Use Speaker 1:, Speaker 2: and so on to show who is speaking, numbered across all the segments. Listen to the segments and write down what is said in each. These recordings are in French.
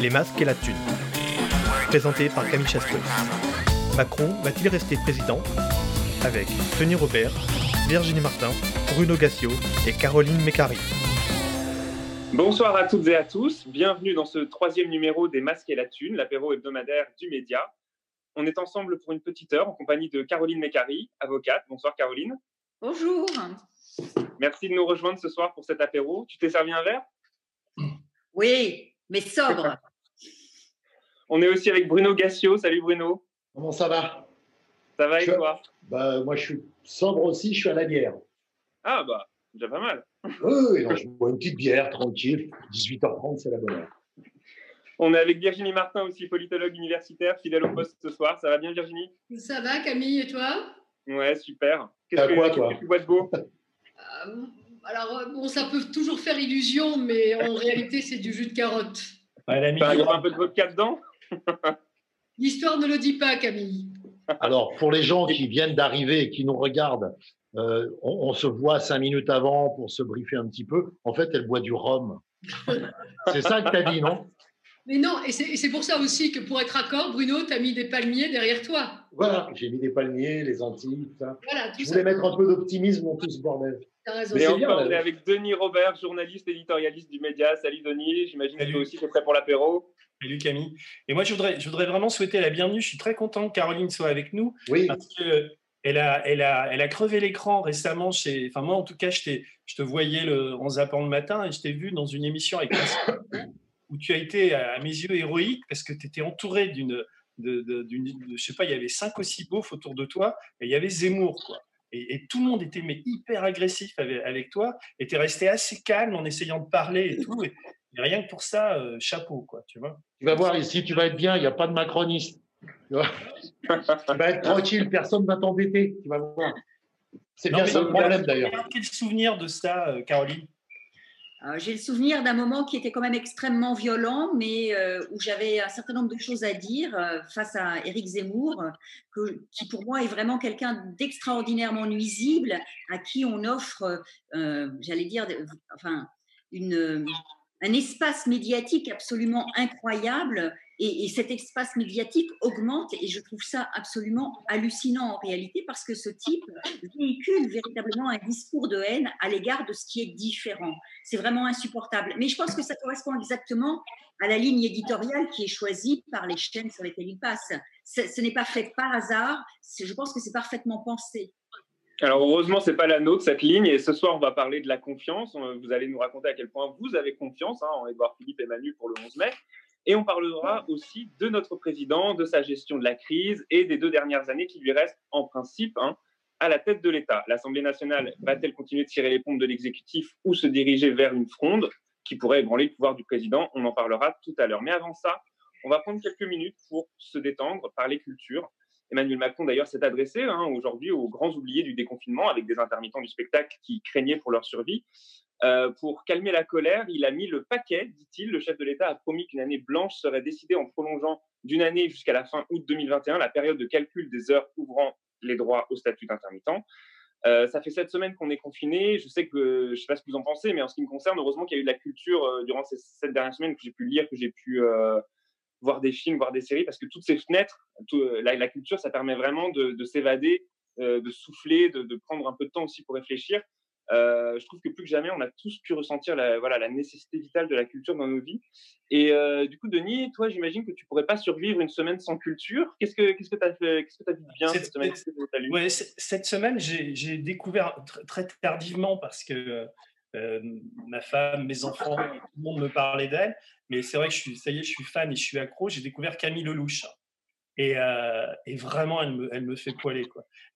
Speaker 1: Les masques et la thune. Présenté par Camille Chastreux. Macron va-t-il rester président? Avec Tony Robert, Virginie Martin, Bruno Gassio et Caroline Mécari.
Speaker 2: Bonsoir à toutes et à tous. Bienvenue dans ce troisième numéro des Masques et la Thune, l'apéro hebdomadaire du média. On est ensemble pour une petite heure en compagnie de Caroline Mécari, avocate. Bonsoir Caroline.
Speaker 3: Bonjour.
Speaker 2: Merci de nous rejoindre ce soir pour cet apéro. Tu t'es servi un verre?
Speaker 3: Oui, mais sobre.
Speaker 2: On est aussi avec Bruno Gassio. Salut Bruno.
Speaker 4: Comment ça va?
Speaker 2: Ça va et
Speaker 4: Je-
Speaker 2: toi?
Speaker 4: Bah, Moi, je suis sobre aussi, je suis à la bière.
Speaker 2: Ah bah, déjà pas mal.
Speaker 4: Oui, non, je bois une petite bière, tranquille. 18h30, c'est la bonne heure.
Speaker 2: On est avec Virginie Martin aussi, politologue universitaire, fidèle au poste ce soir. Ça va bien Virginie?
Speaker 5: Ça va Camille et toi?
Speaker 2: Ouais, super. Qu'est-ce que,
Speaker 4: quoi,
Speaker 2: qu'est-ce
Speaker 4: toi?
Speaker 2: que tu bois de beau?
Speaker 5: Euh, Alors euh, bon, ça peut toujours faire illusion, mais en réalité c'est du jus de carotte.
Speaker 6: Ouais, du
Speaker 2: a un peu de vodka dedans?
Speaker 5: L'histoire ne le dit pas, Camille.
Speaker 4: Alors, pour les gens qui viennent d'arriver et qui nous regardent, euh, on, on se voit cinq minutes avant pour se briefer un petit peu. En fait, elle boit du rhum. C'est ça que tu as dit, non?
Speaker 5: Mais non, et c'est et c'est pour ça aussi que pour être raccord, Bruno, t'as mis des palmiers derrière toi.
Speaker 4: Voilà, j'ai mis des palmiers, les Antilles, tout ça.
Speaker 5: Voilà, tout
Speaker 4: Je
Speaker 5: ça.
Speaker 4: voulais mettre un peu d'optimisme dans tout ce bordel.
Speaker 5: Raison.
Speaker 4: Mais bien,
Speaker 2: on
Speaker 4: là.
Speaker 2: est avec Denis Robert, journaliste éditorialiste du média. Salut Denis, j'imagine que toi aussi tu es prêt pour l'apéro.
Speaker 6: Salut Camille. Et moi, je voudrais, je voudrais vraiment souhaiter la bienvenue. Je suis très content que Caroline soit avec nous
Speaker 4: Oui,
Speaker 6: parce que elle a, elle a, elle a crevé l'écran récemment. Chez, enfin moi, en tout cas, je, t'ai- je te voyais le, en zappant le matin et je t'ai vu dans une émission avec où tu as été, à mes yeux, héroïque parce que tu étais entouré d'une, de, de- je sais pas, il y avait cinq ou six beaufs autour de toi et il y avait Zemmour, quoi. Et, et tout le monde était mais hyper agressif avec, avec toi et tu es resté assez calme en essayant de parler et tout. Et, et rien que pour ça, euh, chapeau, quoi, tu vois.
Speaker 4: tu vas voir ici, tu vas être bien, il n'y a pas de macroniste. Tu, vois tu vas être tranquille, personne ne va t'embêter. Tu vas voir. C'est bien ça le problème d'ailleurs.
Speaker 6: Quel souvenir de ça, euh, Caroline
Speaker 3: J'ai le souvenir d'un moment qui était quand même extrêmement violent, mais euh, où j'avais un certain nombre de choses à dire euh, face à Éric Zemmour, euh, qui pour moi est vraiment quelqu'un d'extraordinairement nuisible, à qui on offre, euh, j'allais dire, enfin, une, euh, un espace médiatique absolument incroyable. Et, et cet espace médiatique augmente et je trouve ça absolument hallucinant en réalité parce que ce type véhicule véritablement un discours de haine à l'égard de ce qui est différent. C'est vraiment insupportable. Mais je pense que ça correspond exactement à la ligne éditoriale qui est choisie par les chaînes sur lesquelles il passe. Ce, n'est pas fait par hasard. Je pense que c'est parfaitement pensé.
Speaker 2: Alors heureusement, c'est pas la nôtre cette ligne. Et ce soir, on va parler de la confiance. On- Vous allez nous raconter à quel point vous avez confiance hein, en Édouard Philippe et Manu pour le 11 mai. Et on parlera aussi de notre président, de sa gestion de la crise et des deux dernières années qui lui restent en principe hein, à la tête de l'État. L'Assemblée nationale va-t-elle continuer de tirer les pompes de l'exécutif ou se diriger vers une fronde qui pourrait ébranler le pouvoir du président? On en parlera tout à l'heure. Mais avant ça, on va prendre quelques minutes pour se détendre, parler culture. Emmanuel Macron, d'ailleurs, s'est adressé hein, aujourd'hui aux grands oubliés du déconfinement avec des intermittents du spectacle qui craignaient pour leur survie. Euh, pour calmer la colère, il a mis le paquet, dit-il. Le chef de l'État a promis qu'une année blanche serait décidée en prolongeant d'une année jusqu'à la fin août 2021 la période de calcul des heures ouvrant les droits au statut d'intermittent. Euh, ça fait sept semaines qu'on est confiné. Je sais que, je ne sais pas ce que vous en pensez, mais en ce qui me concerne, heureusement qu'il y a eu de la culture euh, durant ces sept dernières semaines que j'ai pu lire, que j'ai pu voir des films, voir des séries, parce que toutes ces fenêtres, tout, euh, la, la culture, ça permet vraiment de, de s'évader, euh, de souffler, de, de prendre un peu de temps aussi pour réfléchir. Euh, je trouve que plus que jamais, on a tous pu ressentir la, voilà, la nécessité vitale de la culture dans nos vies. Et euh, du coup, Denis, toi, j'imagine que tu pourrais pas survivre une semaine sans culture. Qu'est-ce que qu'est-ce que t'as fait Qu'est-ce que t'as vu de bien
Speaker 6: Cette-
Speaker 2: cette semaine?
Speaker 6: Ouais, cette semaine, j'ai découvert tr- très tardivement parce que euh, ma femme, mes enfants, tout le monde me parlait d'elle. Mais c'est vrai que je suis, ça y est, je suis fan et je suis accro. J'ai découvert Camille Lelouch. Et, euh, vraiment, elle me, fait poiler.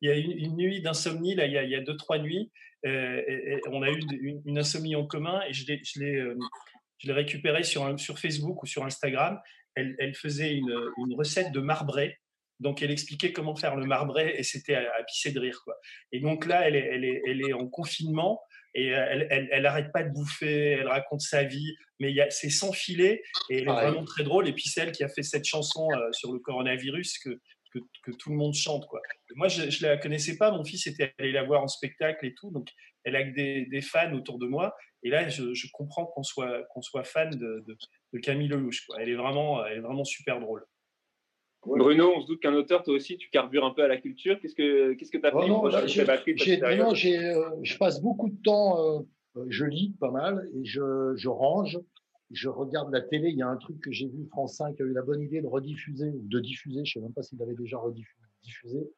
Speaker 6: Il y a une, nuit d'insomnie, là, il y, a, deux, trois nuits. euh, on a eu une, insomnie en commun et je l'ai, récupérée sur, Facebook ou sur Instagram. Elle, faisait une, recette de marbré. Donc, elle expliquait comment faire le marbré et c'était à, à pisser de rire. Et donc là, elle est en confinement et euh, elle, elle, elle arrête pas de bouffer, elle raconte sa vie, mais c'est sans filet et elle est vraiment très drôle. Et puis c'est elle qui a fait cette chanson euh, sur le coronavirus que, que, que tout le monde chante. Quoi. Moi, je ne la connaissais pas, mon fils était allé la voir en spectacle et tout, donc elle a que des, des fans autour de moi. Et là, je, je comprends qu'on soit, qu'on soit fan de, de, de Camille Lelouch. Elle, est vraiment, elle est vraiment super drôle.
Speaker 2: Bruno, on se doute qu'un auteur, toi aussi, tu carbures un peu à la culture. Qu'est-ce que tu as
Speaker 4: oh non, je passe beaucoup de temps, euh, je lis pas mal et je, je range je regarde la télé, il y a un truc que j'ai vu, France 5 a eu la bonne idée de rediffuser, ou de diffuser, je ne sais même pas s'il avait déjà rediffusé,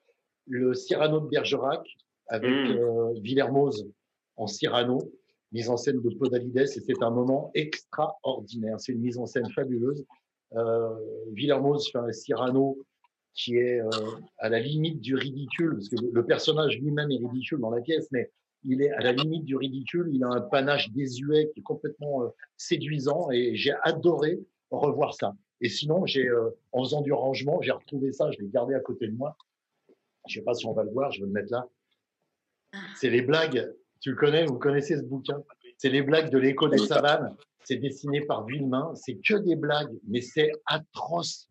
Speaker 4: le Cyrano de Bergerac avec mmh. euh, Villermoz en Cyrano, mise en scène de Podalides, et c'est un moment extraordinaire. C'est une mise en scène fabuleuse. Euh, Villermoz fait un Cyrano qui est euh, à la limite du ridicule, parce que le personnage lui-même est ridicule dans la pièce, mais il est à la limite du ridicule, il a un panache désuet qui est complètement euh, séduisant et j'ai adoré revoir ça. Et sinon, j'ai, euh, en faisant du rangement, j'ai retrouvé ça, je l'ai gardé à côté de moi. Je sais pas si on va le voir, je vais le mettre là. C'est les blagues, tu le connais, vous connaissez ce bouquin? C'est les blagues de l'écho des savanes. C'est dessiné par Villemain. C'est que des blagues, mais c'est atroce.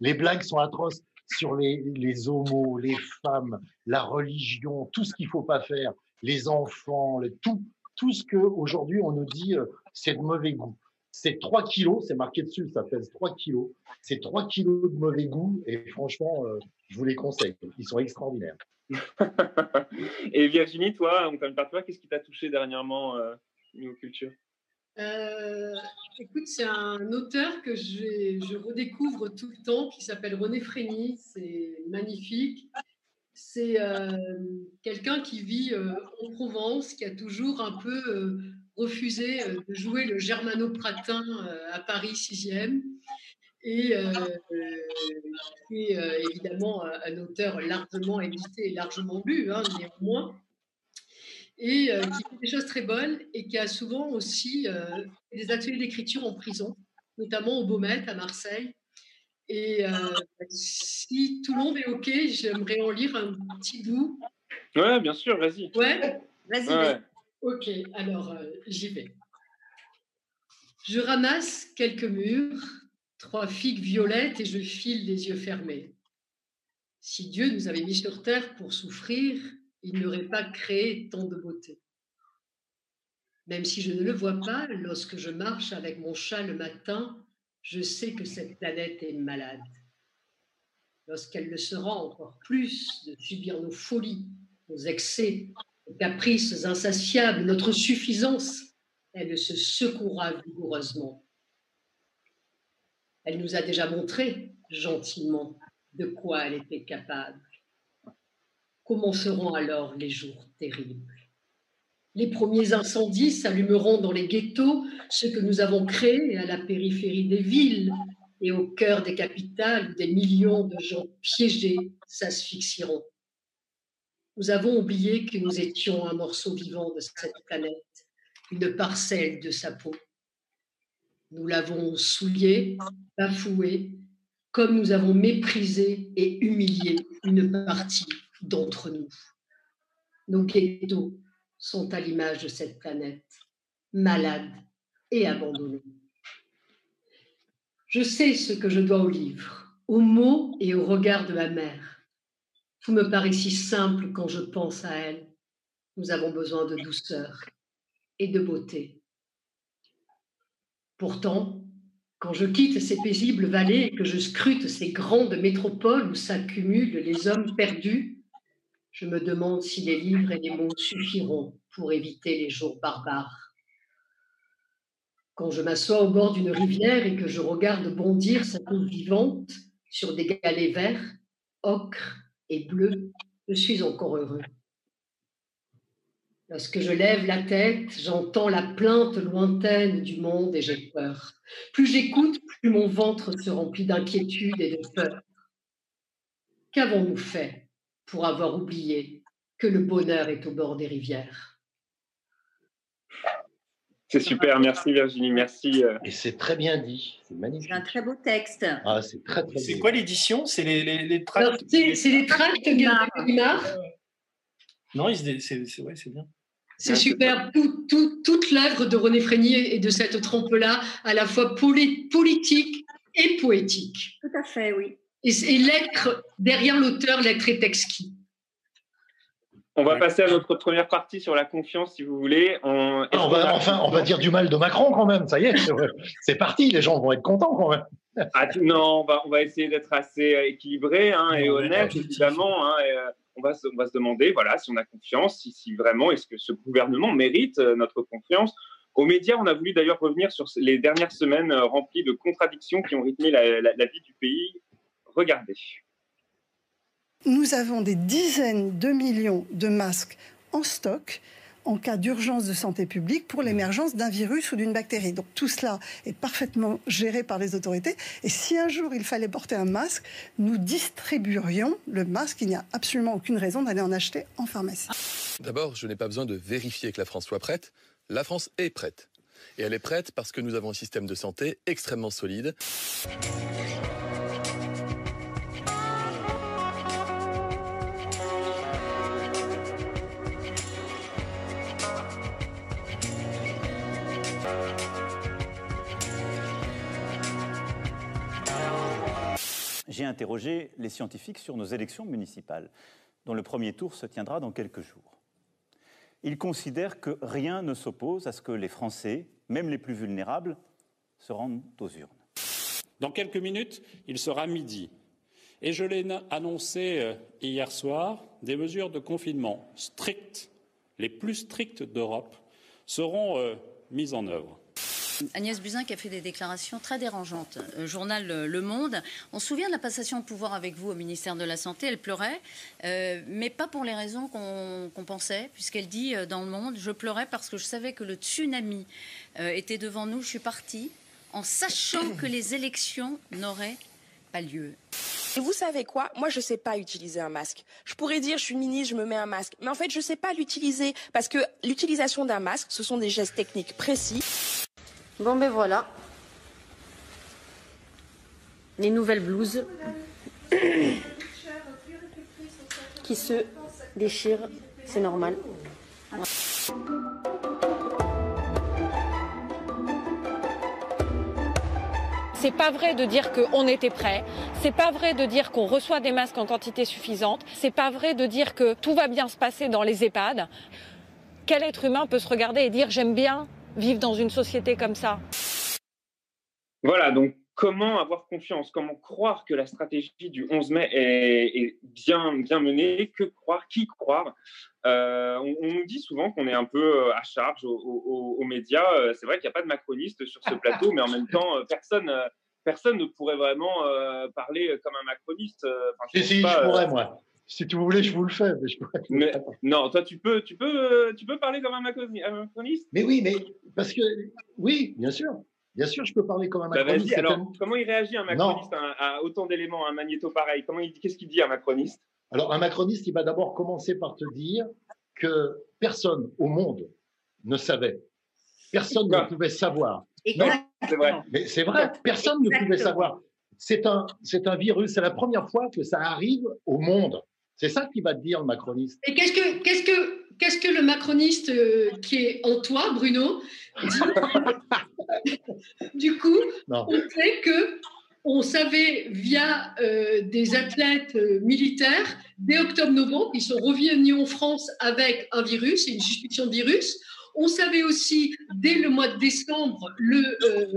Speaker 4: Les blagues sont atroces sur les, homos, les femmes, la religion, tout ce qu'il faut pas faire les enfants, tout, tout ce qu'aujourd'hui on nous dit, euh, c'est de mauvais goût. C'est 3 kilos, c'est marqué dessus, ça pèse 3 kilos. C'est 3 kilos de mauvais goût et franchement, euh, je vous les conseille. Ils sont extraordinaires.
Speaker 2: et Virginie, toi, on t'aime pas toi, qu'est-ce qui t'a touché dernièrement euh, niveau culture?
Speaker 5: Euh, écoute, c'est un auteur que je redécouvre tout le temps qui s'appelle René Frény. C'est magnifique. C'est euh, quelqu'un qui vit euh, en Provence, qui a toujours un peu refusé de jouer le germano-pratin à Paris 6e. Et, évidemment un auteur largement édité et largement lu, hein, néanmoins et qui fait des choses très bonnes et qui a souvent aussi des ateliers d'écriture en prison, notamment au Baumette à Marseille. Et euh, si tout le monde est OK, j'aimerais en lire un petit bout.
Speaker 2: Ouais, bien sûr, vas-y.
Speaker 5: Ouais, vas-y. Ok, alors euh, j'y vais. Je ramasse quelques murs, trois figues violettes et je file les yeux fermés. Si Dieu nous avait mis sur terre pour souffrir, il n'aurait pas créé tant de beauté. Même si je ne le vois pas, lorsque je marche avec mon chat le matin, je sais que cette planète est malade. Lorsqu'elle le sera encore plus de subir nos folies, nos excès, nos caprices insatiables, notre suffisance, elle se secouera vigoureusement. Elle nous a déjà montré, gentiment, de quoi elle était capable. Comment seront alors les jours terribles les premiers incendies s'allumeront dans les ghettos, ceux que nous avons créés à la périphérie des villes et au cœur des capitales des millions de gens piégés s'asphyxieront. Nous avons oublié que nous étions un morceau vivant de cette planète, une parcelle de sa peau. Nous l'avons souillé, bafoué, comme nous avons méprisé et humilié une partie d'entre nous. Nos ghettos, sont à l'image de cette planète, malade et abandonnée. Je sais ce que je dois au livre, aux mots et au regard de ma mère. Tout me paraît si simple quand je pense à elle. Nous avons besoin de douceur et de beauté. Pourtant, quand je quitte ces paisibles vallées et que je scrute ces grandes métropoles où s'accumulent les hommes perdus, je me demande si les livres et les mots suffiront pour éviter les jours barbares. Quand je m'assois au bord d'une rivière et que je regarde bondir sa eau vivante sur des galets verts, ocre et bleus, je suis encore heureux. Lorsque je lève la tête, j'entends la plainte lointaine du monde et j'ai peur. Plus j'écoute, plus mon ventre se remplit d'inquiétude et de peur. Qu'avons-nous fait? Pour avoir oublié que le bonheur est au bord des rivières.
Speaker 2: C'est super, merci Virginie, merci. Euh.
Speaker 4: Et c'est très bien dit, c'est magnifique.
Speaker 3: C'est un très beau texte.
Speaker 4: Ah, c'est très très
Speaker 6: C'est quoi l'édition? C'est les, les, les tracts
Speaker 5: C'est les tracts Guimard.
Speaker 6: Non, c'est ouais, bien.
Speaker 5: C'est super. Tout, toute l'œuvre de René Frénier et de cette trempe-là, à la fois politique et poétique.
Speaker 3: Tout à fait, oui
Speaker 5: et, l'être derrière l'auteur, l'être est exquis.
Speaker 2: On va passer à notre première partie sur la confiance, si vous voulez.
Speaker 4: On, ah, va, enfin, on va dire du mal de Macron quand même. Ça y est, c'est parti. Les gens vont être contents quand même.
Speaker 2: Ah, non, on va, on va essayer d'être assez euh, équilibré hein, et honnête, évidemment. Hein, euh, on, va se, on va se demander voilà, si on a confiance, si, si vraiment est-ce que ce gouvernement mérite euh, notre confiance. Aux médias, on a voulu d'ailleurs revenir sur les dernières semaines remplies de contradictions qui ont rythmé la, la vie du pays. Regardez.
Speaker 7: Nous avons des dizaines de millions de masques en stock en cas d'urgence de santé publique pour l'émergence d'un virus ou d'une bactérie. Donc tout cela est parfaitement géré par les autorités. Et si un jour il fallait porter un masque, nous distribuerions le masque. Il n'y a absolument aucune raison d'aller en acheter en pharmacie.
Speaker 8: D'abord, je n'ai pas besoin de vérifier que la France soit prête. La France est prête. Et elle est prête parce que nous avons un système de santé extrêmement solide.
Speaker 9: J'ai interrogé les scientifiques sur nos élections municipales, dont le premier tour se tiendra dans quelques jours. Ils considèrent que rien ne s'oppose à ce que les Français, même les plus vulnérables, se rendent aux urnes.
Speaker 10: Dans quelques minutes, il sera midi. Et je l'ai annoncé euh, hier soir, des mesures de confinement strictes, les plus strictes d'Europe, seront euh, mises en œuvre.
Speaker 11: Agnès Buzyn qui a fait des déclarations très dérangeantes. Euh, journal Le Monde. On se souvient de la passation de pouvoir avec vous au ministère de la Santé. Elle pleurait, euh, mais pas pour les raisons qu'on pensait, puisqu'elle dit euh, dans Le Monde Je pleurais parce que je savais que le tsunami était devant nous. Je suis partie en sachant que les élections n'auraient pas lieu.
Speaker 12: Et vous savez quoi? Moi, je ne sais pas utiliser un masque. Je pourrais dire, je suis ministre, je me mets un masque. Mais en fait, je ne sais pas l'utiliser. Parce que l'utilisation d'un masque, ce sont des gestes techniques précis.
Speaker 11: Bon ben voilà. Les nouvelles blouses qui se déchirent, c'est normal.
Speaker 13: C'est pas vrai de dire qu'on était prêt. C'est pas vrai de dire qu'on reçoit des masques en quantité suffisante. C'est pas vrai de dire que tout va bien se passer dans les EHPAD. Quel être humain peut se regarder et dire j'aime bien vivre dans une société comme ça.
Speaker 2: Voilà, donc comment avoir confiance, comment croire que la stratégie du 11 mai est, bien, bien menée, que croire, qui croire? Euh, on, nous dit souvent qu'on est un peu euh, à charge aux, médias. Euh, c'est vrai qu'il n'y a pas de macroniste sur ce plateau, mais en même temps, personne, personne ne pourrait vraiment parler comme un macroniste.
Speaker 4: si, si, je pourrais, moi. Si tu voulez, je vous le fais.
Speaker 2: Mais non, toi, tu peux, tu peux, tu peux parler comme un macroniste?
Speaker 4: Mais oui, mais parce que oui, bien sûr. Bien sûr, je peux parler comme un bah, macroniste.
Speaker 2: alors, comment il réagit un macroniste à, autant d'éléments, un magnéto pareil? Comment il qu'est-ce qu'il dit un macroniste?
Speaker 4: Alors, un macroniste, il va d'abord commencer par te dire que personne au monde ne savait, personne ne pouvait savoir.
Speaker 2: C'est vrai.
Speaker 4: Mais c'est vrai, personne ne pouvait savoir. C'est un, c'est un virus. C'est la première fois que ça arrive au monde. C'est ça qui va te dire le macroniste.
Speaker 5: Et qu'est-ce que, qu'est-ce que, qu'est-ce que le macroniste euh, qui est en toi, Bruno, dit Du coup, on sait que on savait via euh, des athlètes euh, militaires dès octobre-novembre, ils sont revenus en France avec un virus, une suspicion de virus. On savait aussi, dès le mois de décembre,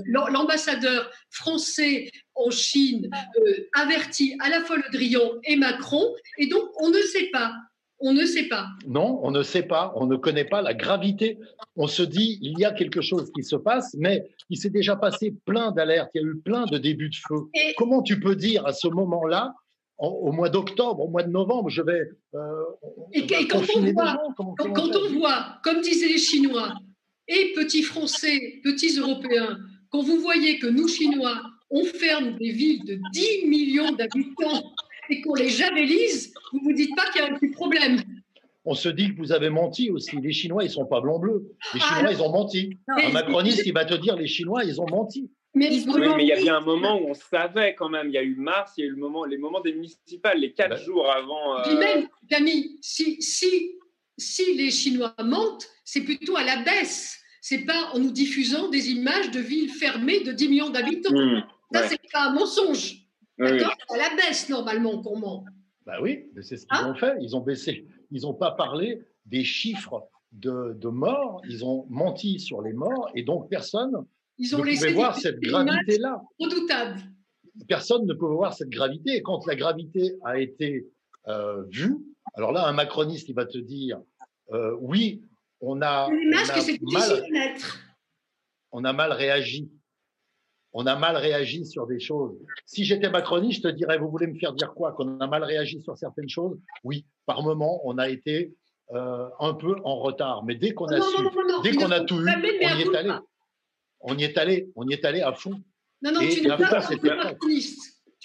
Speaker 5: l'ambassadeur français en Chine euh, avertit à la fois Le Drian et Macron. Et donc, on ne sait pas. On ne sait pas.
Speaker 4: Non, on ne sait pas. On ne connaît pas la gravité. On se dit, il y a quelque chose qui se passe, mais il s'est déjà passé plein d'alertes. Il y a eu plein de débuts de feu. Comment tu peux dire à ce moment-là, au mois d'octobre, au mois de novembre, je vais.
Speaker 5: Euh, et, quand, on voit, quand on voit, comme disaient les Chinois, et petits Français, petits Européens, quand vous voyez que nous, Chinois, on ferme des villes de 10 millions d'habitants et qu'on les javélise, vous ne vous dites pas qu'il y a un petit problème.
Speaker 4: On se dit que vous avez menti aussi. Les Chinois, ils ne sont pas blancs-bleus. Les ah, Chinois, ils ont menti. un macroniste, il va te dire les Chinois, ils ont menti.
Speaker 2: Mais, il y a bien un moment où on savait quand même. Il y a eu mars, il y a eu le moment, les moments des municipales, les quatre ben. jours avant.
Speaker 5: Euh... même, Camille, si, si, si les Chinois mentent, c'est plutôt à la baisse. C'est pas en nous diffusant des images de villes fermées de 10 millions d'habitants. Mmh. Ça, c'est pas un mensonge. D'accord À la baisse, normalement, qu'on ment.
Speaker 4: Bah oui, c'est ce qu'ils hein ont fait. Ils ont baissé, ils n'ont pas parlé des chiffres de, de, morts, ils ont menti sur les morts, et donc personne
Speaker 5: ils ont
Speaker 4: ne pouvait voir cette gravité-là.
Speaker 5: Redoutable.
Speaker 4: Personne ne pouvait voir cette gravité, et quand la gravité a été euh, vue, alors là, un macroniste, il va te dire, euh, oui, on a, on a mal, on a mal réagi. On a mal réagi sur des choses. Si j'étais macroniste, je te dirais, vous voulez me faire dire quoi? Qu'on a mal réagi sur certaines choses? Oui, par moment, on a été euh, un peu en retard. Mais dès qu'on a su, dès qu'on a tout eu, on y est allé. On y est allé, on y est allé à fond.
Speaker 5: Non, non, tu n'es pas.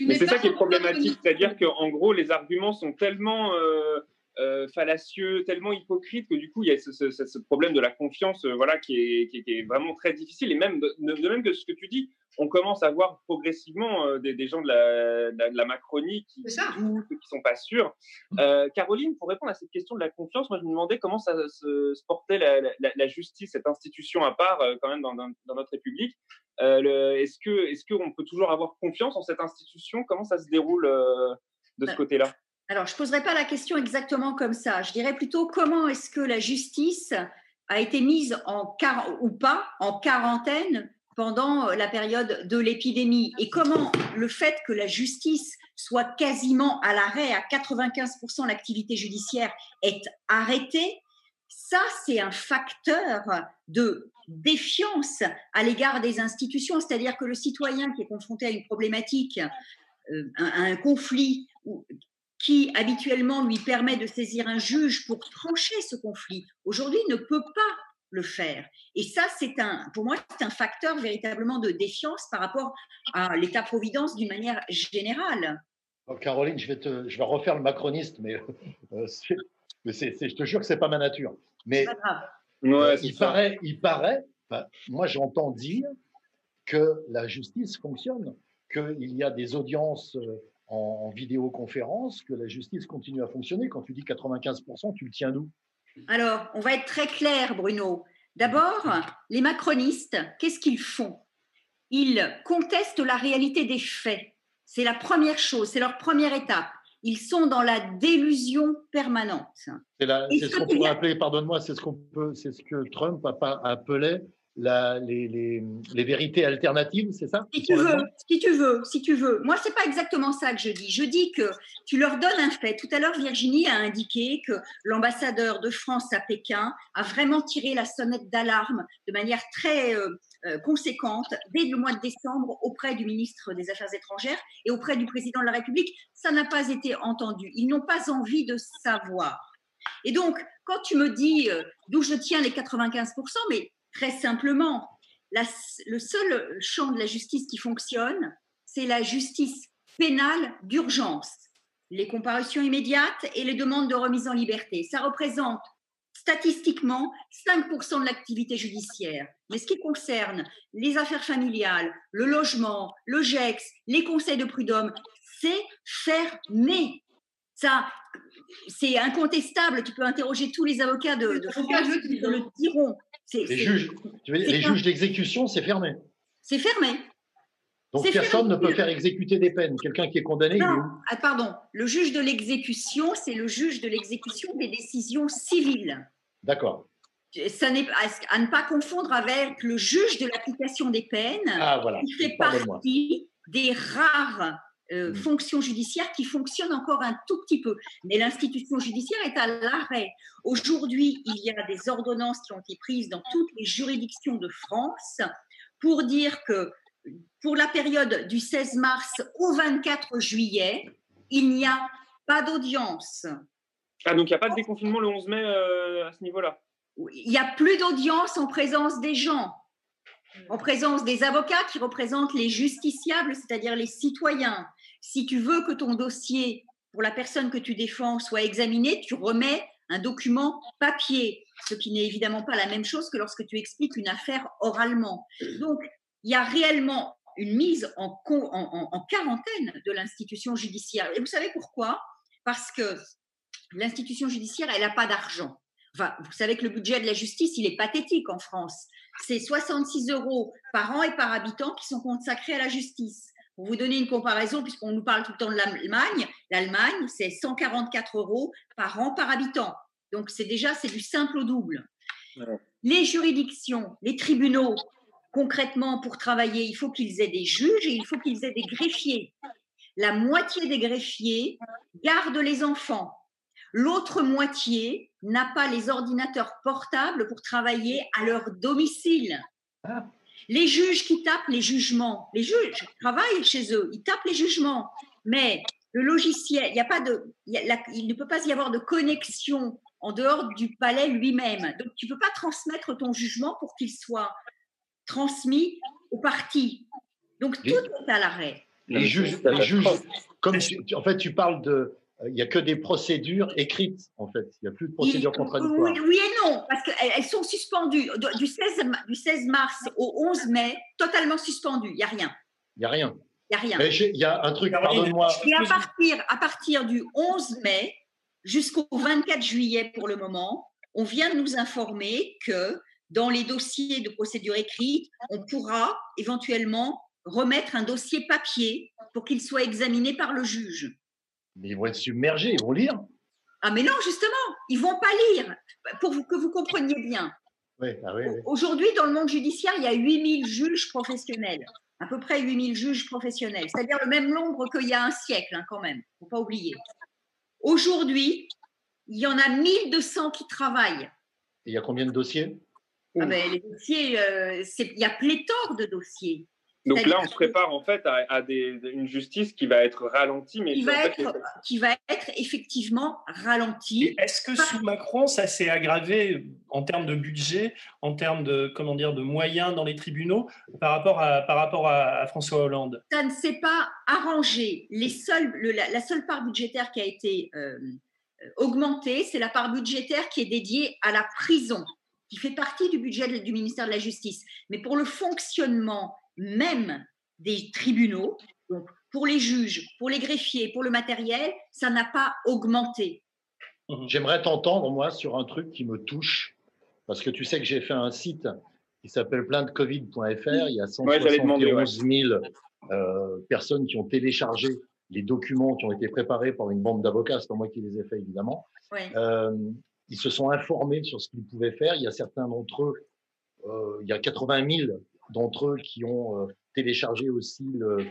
Speaker 2: Mais c'est ça qui est problématique, c'est-à-dire qu'en gros, les arguments sont tellement euh, euh, fallacieux, tellement hypocrite que du coup, il y a ce, problème de la confiance euh, voilà, qui est, qui, est, vraiment très difficile. Et même de, même que ce que tu dis, on commence à voir progressivement euh, des, gens de la, de la, Macronie qui doutent, qui sont pas sûrs. Caroline, pour répondre à cette question de la confiance, moi je me demandais comment ça se, portait la, justice, cette institution à part quand même dans, dans, notre République. est-ce que est-ce qu'on peut toujours avoir confiance en cette institution? Comment ça se déroule de ce côté-là?
Speaker 3: Alors, je ne poserai pas la question exactement comme ça. Je dirais plutôt comment est-ce que la justice a été mise en ou pas en quarantaine pendant la période de l'épidémie et comment le fait que la justice soit quasiment à l'arrêt, à 95% l'activité judiciaire est arrêtée, ça c'est un facteur de défiance à l'égard des institutions, c'est-à-dire que le citoyen qui est confronté à une problématique, euh, à un conflit qui habituellement lui permet de saisir un juge pour trancher ce conflit, aujourd'hui ne peut pas le faire. Et ça, c'est un, pour moi, c'est un facteur véritablement de défiance par rapport à l'État-providence d'une manière générale.
Speaker 4: Oh, Caroline, je vais, te, je vais refaire le macroniste, mais, euh, je te jure que c'est pas ma nature. Mais euh, il, paraît, il paraît, moi j'entends dire que la justice fonctionne, qu'il y a des audiences euh, en, vidéoconférence, que la justice continue à fonctionner. Quand tu dis 95%, tu le tiens d'où?
Speaker 3: Alors, on va être très clair, Bruno. D'abord, les macronistes, qu'est-ce qu'ils font? Ils contestent la réalité des faits. C'est la première chose, c'est leur première étape. Ils sont dans la délusion permanente.
Speaker 4: C'est ce qu'on pourrait appeler, pardonne-moi, c'est ce qu'on peut, c'est ce que Trump appelait la, les, les, les, vérités alternatives, c'est ça
Speaker 3: Si tu veux, si tu veux, si tu veux. Moi, c'est pas exactement ça que je dis. Je dis que tu leur donnes un fait. Tout à l'heure, Virginie a indiqué que l'ambassadeur de France à Pékin a vraiment tiré la sonnette d'alarme de manière très euh, euh, conséquente dès le mois de décembre auprès du ministre des Affaires étrangères et auprès du président de la République. Ça n'a pas été entendu. Ils n'ont pas envie de savoir. Et donc, quand tu me dis euh, d'où je tiens les 95%, mais Très simplement, le seul champ de la justice qui fonctionne, c'est la justice pénale d'urgence. Les comparutions immédiates et les demandes de remise en liberté. Ça représente statistiquement 5% de l'activité judiciaire. Mais ce qui concerne les affaires familiales, le logement, le GEX, les conseils de prud'homme, c'est fermé. Ça, c'est incontestable. Tu peux interroger tous les avocats de, de France qui le diront.
Speaker 4: Les juges, les juges d'exécution, c'est fermé.
Speaker 3: C'est fermé.
Speaker 4: Donc personne ne peut faire exécuter des peines. Quelqu'un qui est condamné.
Speaker 3: Non, ah, pardon. Le juge de l'exécution, c'est le juge de l'exécution des décisions civiles.
Speaker 4: D'accord.
Speaker 3: Ça n'est à ne pas confondre avec le juge de l'application des peines,
Speaker 4: ah, voilà.
Speaker 3: qui fait partie des rares euh, mmh. fonction judiciaire qui fonctionne encore un tout petit peu. Mais l'institution judiciaire est à l'arrêt. Aujourd'hui, il y a des ordonnances qui ont été prises dans toutes les juridictions de France pour dire que pour la période du 16 mars au 24 juillet, il n'y a pas d'audience.
Speaker 2: Ah, donc il n'y a pas de déconfinement le 11 mai euh, à ce niveau-là?
Speaker 3: Il n'y a plus d'audience en présence des gens en présence des avocats qui représentent les justiciables, c'est-à-dire les citoyens. Si tu veux que ton dossier pour la personne que tu défends soit examiné, tu remets un document papier, ce qui n'est évidemment pas la même chose que lorsque tu expliques une affaire oralement. Donc, il y a réellement une mise en, quarantaine de l'institution judiciaire. Et vous savez pourquoi? Parce que l'institution judiciaire, elle n'a pas d'argent. Enfin, vous savez que le budget de la justice, il est pathétique en France. C'est 66 euros par an et par habitant qui sont consacrés à la justice. Pour vous donner une comparaison, puisqu'on nous parle tout le temps de l'Allemagne, l'Allemagne, c'est 144 euros par an par habitant. Donc c'est déjà c'est du simple au double. Les juridictions, les tribunaux, concrètement pour travailler, il faut qu'ils aient des juges et il faut qu'ils aient des greffiers. La moitié des greffiers gardent les enfants. L'autre moitié n'a pas les ordinateurs portables pour travailler à leur domicile. Ah. Les juges qui tapent les jugements, les juges travaillent chez eux, ils tapent les jugements, mais le logiciel, il n'y a pas de, il, ne peut pas y avoir de connexion en dehors du palais lui-même. Donc tu ne peux pas transmettre ton jugement pour qu'il soit transmis au parti. Donc tout est à l'arrêt.
Speaker 4: Les juges, les juges comme en fait tu parles de il n'y a que des procédures écrites, en fait. Il n'y a plus de procédures contradictoires.
Speaker 3: Oui, et non, parce qu'elles sont suspendues. Du 16, du 16 mars au 11 mai, totalement suspendues. Il n'y a rien.
Speaker 4: Il n'y a rien.
Speaker 3: Il n'y a rien.
Speaker 4: Il y a un truc, pardonne-moi.
Speaker 3: Et à partir, à partir du 11 mai jusqu'au 24 juillet pour le moment, on vient de nous informer que dans les dossiers de procédure écrite, on pourra éventuellement remettre un dossier papier pour qu'il soit examiné par le juge.
Speaker 4: Mais ils vont être submergés, ils vont lire.
Speaker 3: Ah mais non, justement, ils vont pas lire, pour que vous compreniez bien.
Speaker 4: Ah
Speaker 3: Aujourd'hui, dans le monde judiciaire, il y a 8000 juges professionnels, à peu près 8000 juges professionnels, c'est-à-dire le même nombre qu'il y a un siècle, hein, quand même, il ne faut pas oublier. Aujourd'hui, il y en a 1200 qui travaillent.
Speaker 4: Et il y a combien de dossiers?
Speaker 3: Ah ben, Les dossiers, euh, il y a pléthore de dossiers.
Speaker 2: Donc là, on se prépare en fait à, une justice qui va être ralentie, mais
Speaker 3: qui, va, être, qui va être effectivement ralentie.
Speaker 6: Est-ce que sous Macron, ça s'est aggravé en termes de budget, en termes de comment dire de moyens dans les tribunaux par rapport à par rapport à, François Hollande?
Speaker 3: Ça ne s'est pas arrangé. Les seuls, la, seule part budgétaire qui a été euh, augmentée, c'est la part budgétaire qui est dédiée à la prison, qui fait partie du budget du ministère de la Justice. Mais pour le fonctionnement même des tribunaux, donc pour les juges, pour les greffiers, pour le matériel, ça n'a pas augmenté.
Speaker 4: Mhm. J'aimerais t'entendre, moi, sur un truc qui me touche, parce que tu sais que j'ai fait un site qui s'appelle pleindcovid.fr. Il y a 171 000 euh, personnes qui ont téléchargé les documents qui ont été préparés par une bande d'avocats. C'est pas moi qui les ai faits, évidemment. Euh, ils se sont informés sur ce qu'ils pouvaient faire. Il y a certains d'entre eux, euh, il y a 80 000 d'entre eux qui ont euh, téléchargé aussi le,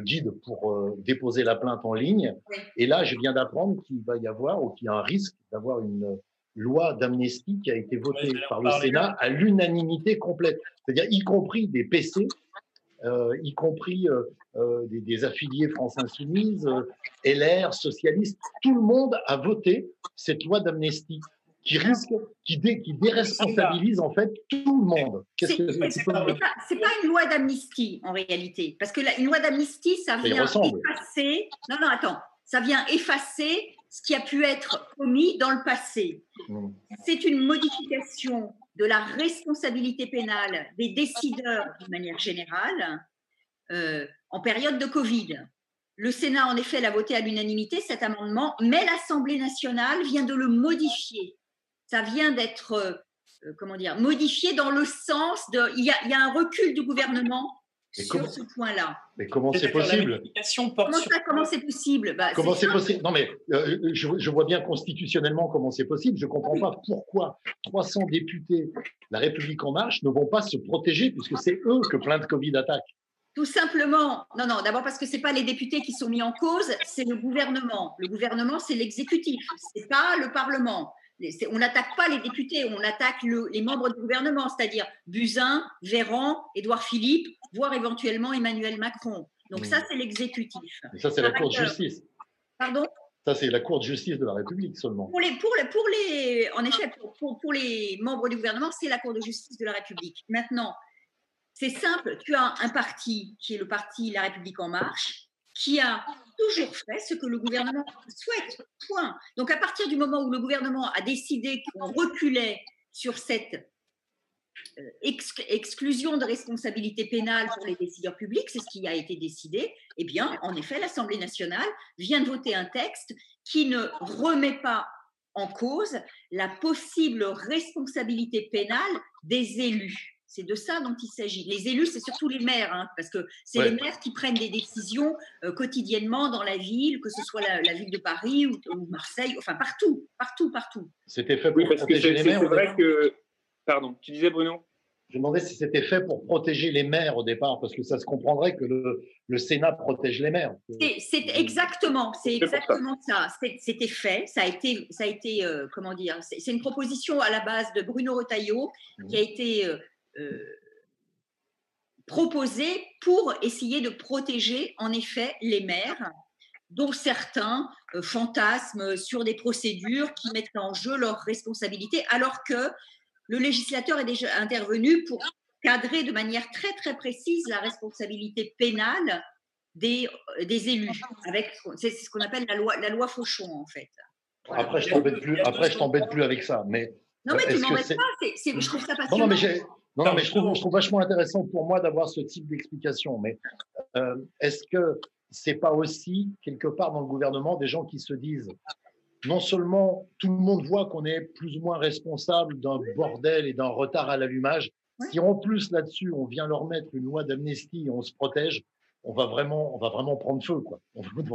Speaker 4: guide pour euh, déposer la plainte en ligne. Et là, je viens d'apprendre qu'il va y avoir ou qu'il y a un risque d'avoir une loi d'amnistie qui a été votée par le Sénat à l'unanimité complète, c'est-à-dire y compris des PC, euh, y compris des, des, affiliés France Insoumise, LR, socialistes, tout le monde a voté cette loi d'amnistie qui risque, qui, dé, qui déresponsabilise en fait tout le monde.
Speaker 3: C'est pas, pas, une loi d'amnistie en réalité, parce que la, une loi d'amnistie, ça vient effacer. Non, non, attends, ça vient effacer ce qui a pu être commis dans le passé. C'est une modification de la responsabilité pénale des décideurs de manière générale euh, en période de Covid. Le Sénat, en effet, l'a voté à l'unanimité, cet amendement, mais l'Assemblée nationale vient de le modifier ça vient d'être euh, euh, comment dire modifié dans le sens de il y a, un recul du gouvernement sur ce point-là.
Speaker 4: Mais comment c'est possible
Speaker 3: Comment c'est possible?
Speaker 4: Bah, Comment c'est possible? Non, mais euh, je, vois bien constitutionnellement comment c'est possible. Je ne comprends pas pourquoi 300 députés de La République en marche ne vont pas se protéger puisque c'est eux que plein de Covid attaque.
Speaker 3: Tout simplement, non, non, d'abord parce que ce n'est pas les députés qui sont mis en cause, c'est le gouvernement. Le gouvernement, c'est l'exécutif, ce n'est pas le Parlement on n'attaque pas les députés, on attaque les membres du gouvernement, c'est-à-dire Buzyn, Véran, Édouard Philippe, voire éventuellement Emmanuel Macron. Donc ça, c'est l'exécutif.
Speaker 4: Ça, c'est la Cour de justice.
Speaker 3: Pardon?
Speaker 4: Ça, c'est la Cour de justice de la République seulement.
Speaker 3: Pour les, pour les, pour les en effet, pour, pour les membres du gouvernement, c'est la Cour de justice de la République. Maintenant, c'est simple, tu as un parti qui est le parti La République en marche, qui a toujours fait ce que le gouvernement souhaite. Point. Donc à partir du moment où le gouvernement a décidé qu'on reculait sur cette euh, exclusion de responsabilité pénale pour les décideurs publics, c'est ce qui a été décidé, eh bien, en effet, l'Assemblée nationale vient de voter un texte qui ne remet pas en cause la possible responsabilité pénale des élus. C'est de ça dont il s'agit. Les élus, c'est surtout les maires, hein, parce que c'est les maires qui prennent des décisions euh, quotidiennement dans la ville, que ce soit la, ville de Paris ou, Marseille, enfin partout, partout, partout.
Speaker 4: C'était fait pour protéger les maires.
Speaker 2: C'est vrai que. Pardon, tu disais Bruno?
Speaker 4: Je demandais si c'était fait pour protéger les maires au départ, parce que ça se comprendrait que le, Sénat protège les maires.
Speaker 3: C'est exactement, c'est exactement ça. C'était fait, ça a été, ça a été euh, comment dire, c'est une proposition à la base de Bruno Retailleau mmh. qui a été euh, euh, proposée pour essayer de protéger en effet les maires dont certains fantasment sur des procédures qui mettent en jeu leurs responsabilités, alors que le législateur est déjà intervenu pour cadrer de manière très très précise la responsabilité pénale des, euh, des élus. Avec, c'est ce qu'on appelle la loi, la loi Fauchon en fait.
Speaker 4: Après, je t'embête plus. Après, je t'embête plus avec ça. Mais
Speaker 3: non, mais tu m'embêtes pas. je trouve ça passionnant.
Speaker 4: Non, mais, non, mais je, trouve, je trouve vachement intéressant pour moi d'avoir ce type d'explication. Mais euh, est-ce que c'est pas aussi quelque part dans le gouvernement des gens qui se disent non seulement tout le monde voit qu'on est plus ou moins responsable d'un bordel et d'un retard à l'allumage, si en plus là-dessus on vient leur mettre une loi d'amnistie et on se protège, on va vraiment, on va vraiment prendre feu. Quoi.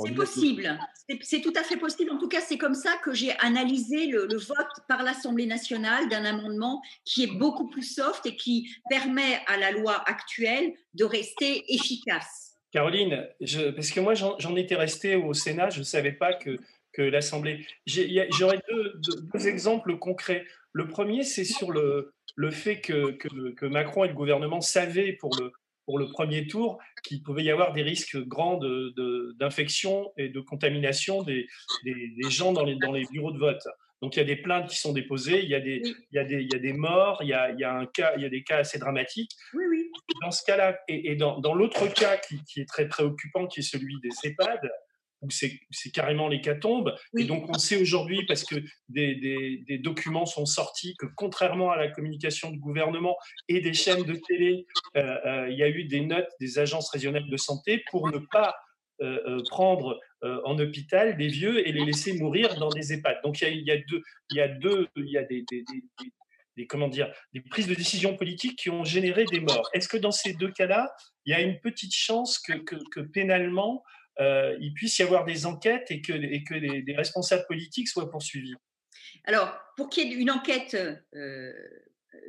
Speaker 3: C'est possible, c'est tout à fait possible. En tout cas, c'est comme ça que j'ai analysé le, vote par l'Assemblée nationale d'un amendement qui est beaucoup plus soft et qui permet à la loi actuelle de rester efficace.
Speaker 6: Caroline, je, parce que moi j'en étais resté au Sénat, je ne savais pas que l'Assemblée. J'aurais deux, exemples concrets. Le premier, c'est sur le, le fait que, que, Macron et le gouvernement savaient pour le, pour le premier tour qu'il pouvait y avoir des risques grands d'infection et de contamination des, des, gens dans les, dans les bureaux de vote. Donc il y a des plaintes qui sont déposées, il y a des, il y a des, il y a des morts, il y a, il y a, un cas, il y a des cas assez dramatiques.
Speaker 3: Oui, oui.
Speaker 6: Dans ce cas-là, et, dans, dans l'autre cas qui, qui, est très préoccupant, qui est celui des EHPAD, où c'est carrément l'hécatombe. Et donc, on sait aujourd'hui, parce que des, documents sont sortis, que contrairement à la communication du gouvernement et des chaînes de télé, euh, euh, il y a eu des notes des agences régionales de santé pour ne pas euh, prendre en hôpital des vieux et les laisser mourir dans des EHPAD. Donc, il y a, deux, il y a deux, il y a des, des, comment dire, des prises de décision politiques qui ont généré des morts. Est-ce que dans ces deux cas-là, il y a une petite chance que, que, que pénalement, euh, il puisse y avoir des enquêtes et que, les, responsables politiques soient poursuivis
Speaker 3: Alors, pour qu'il y ait une enquête euh,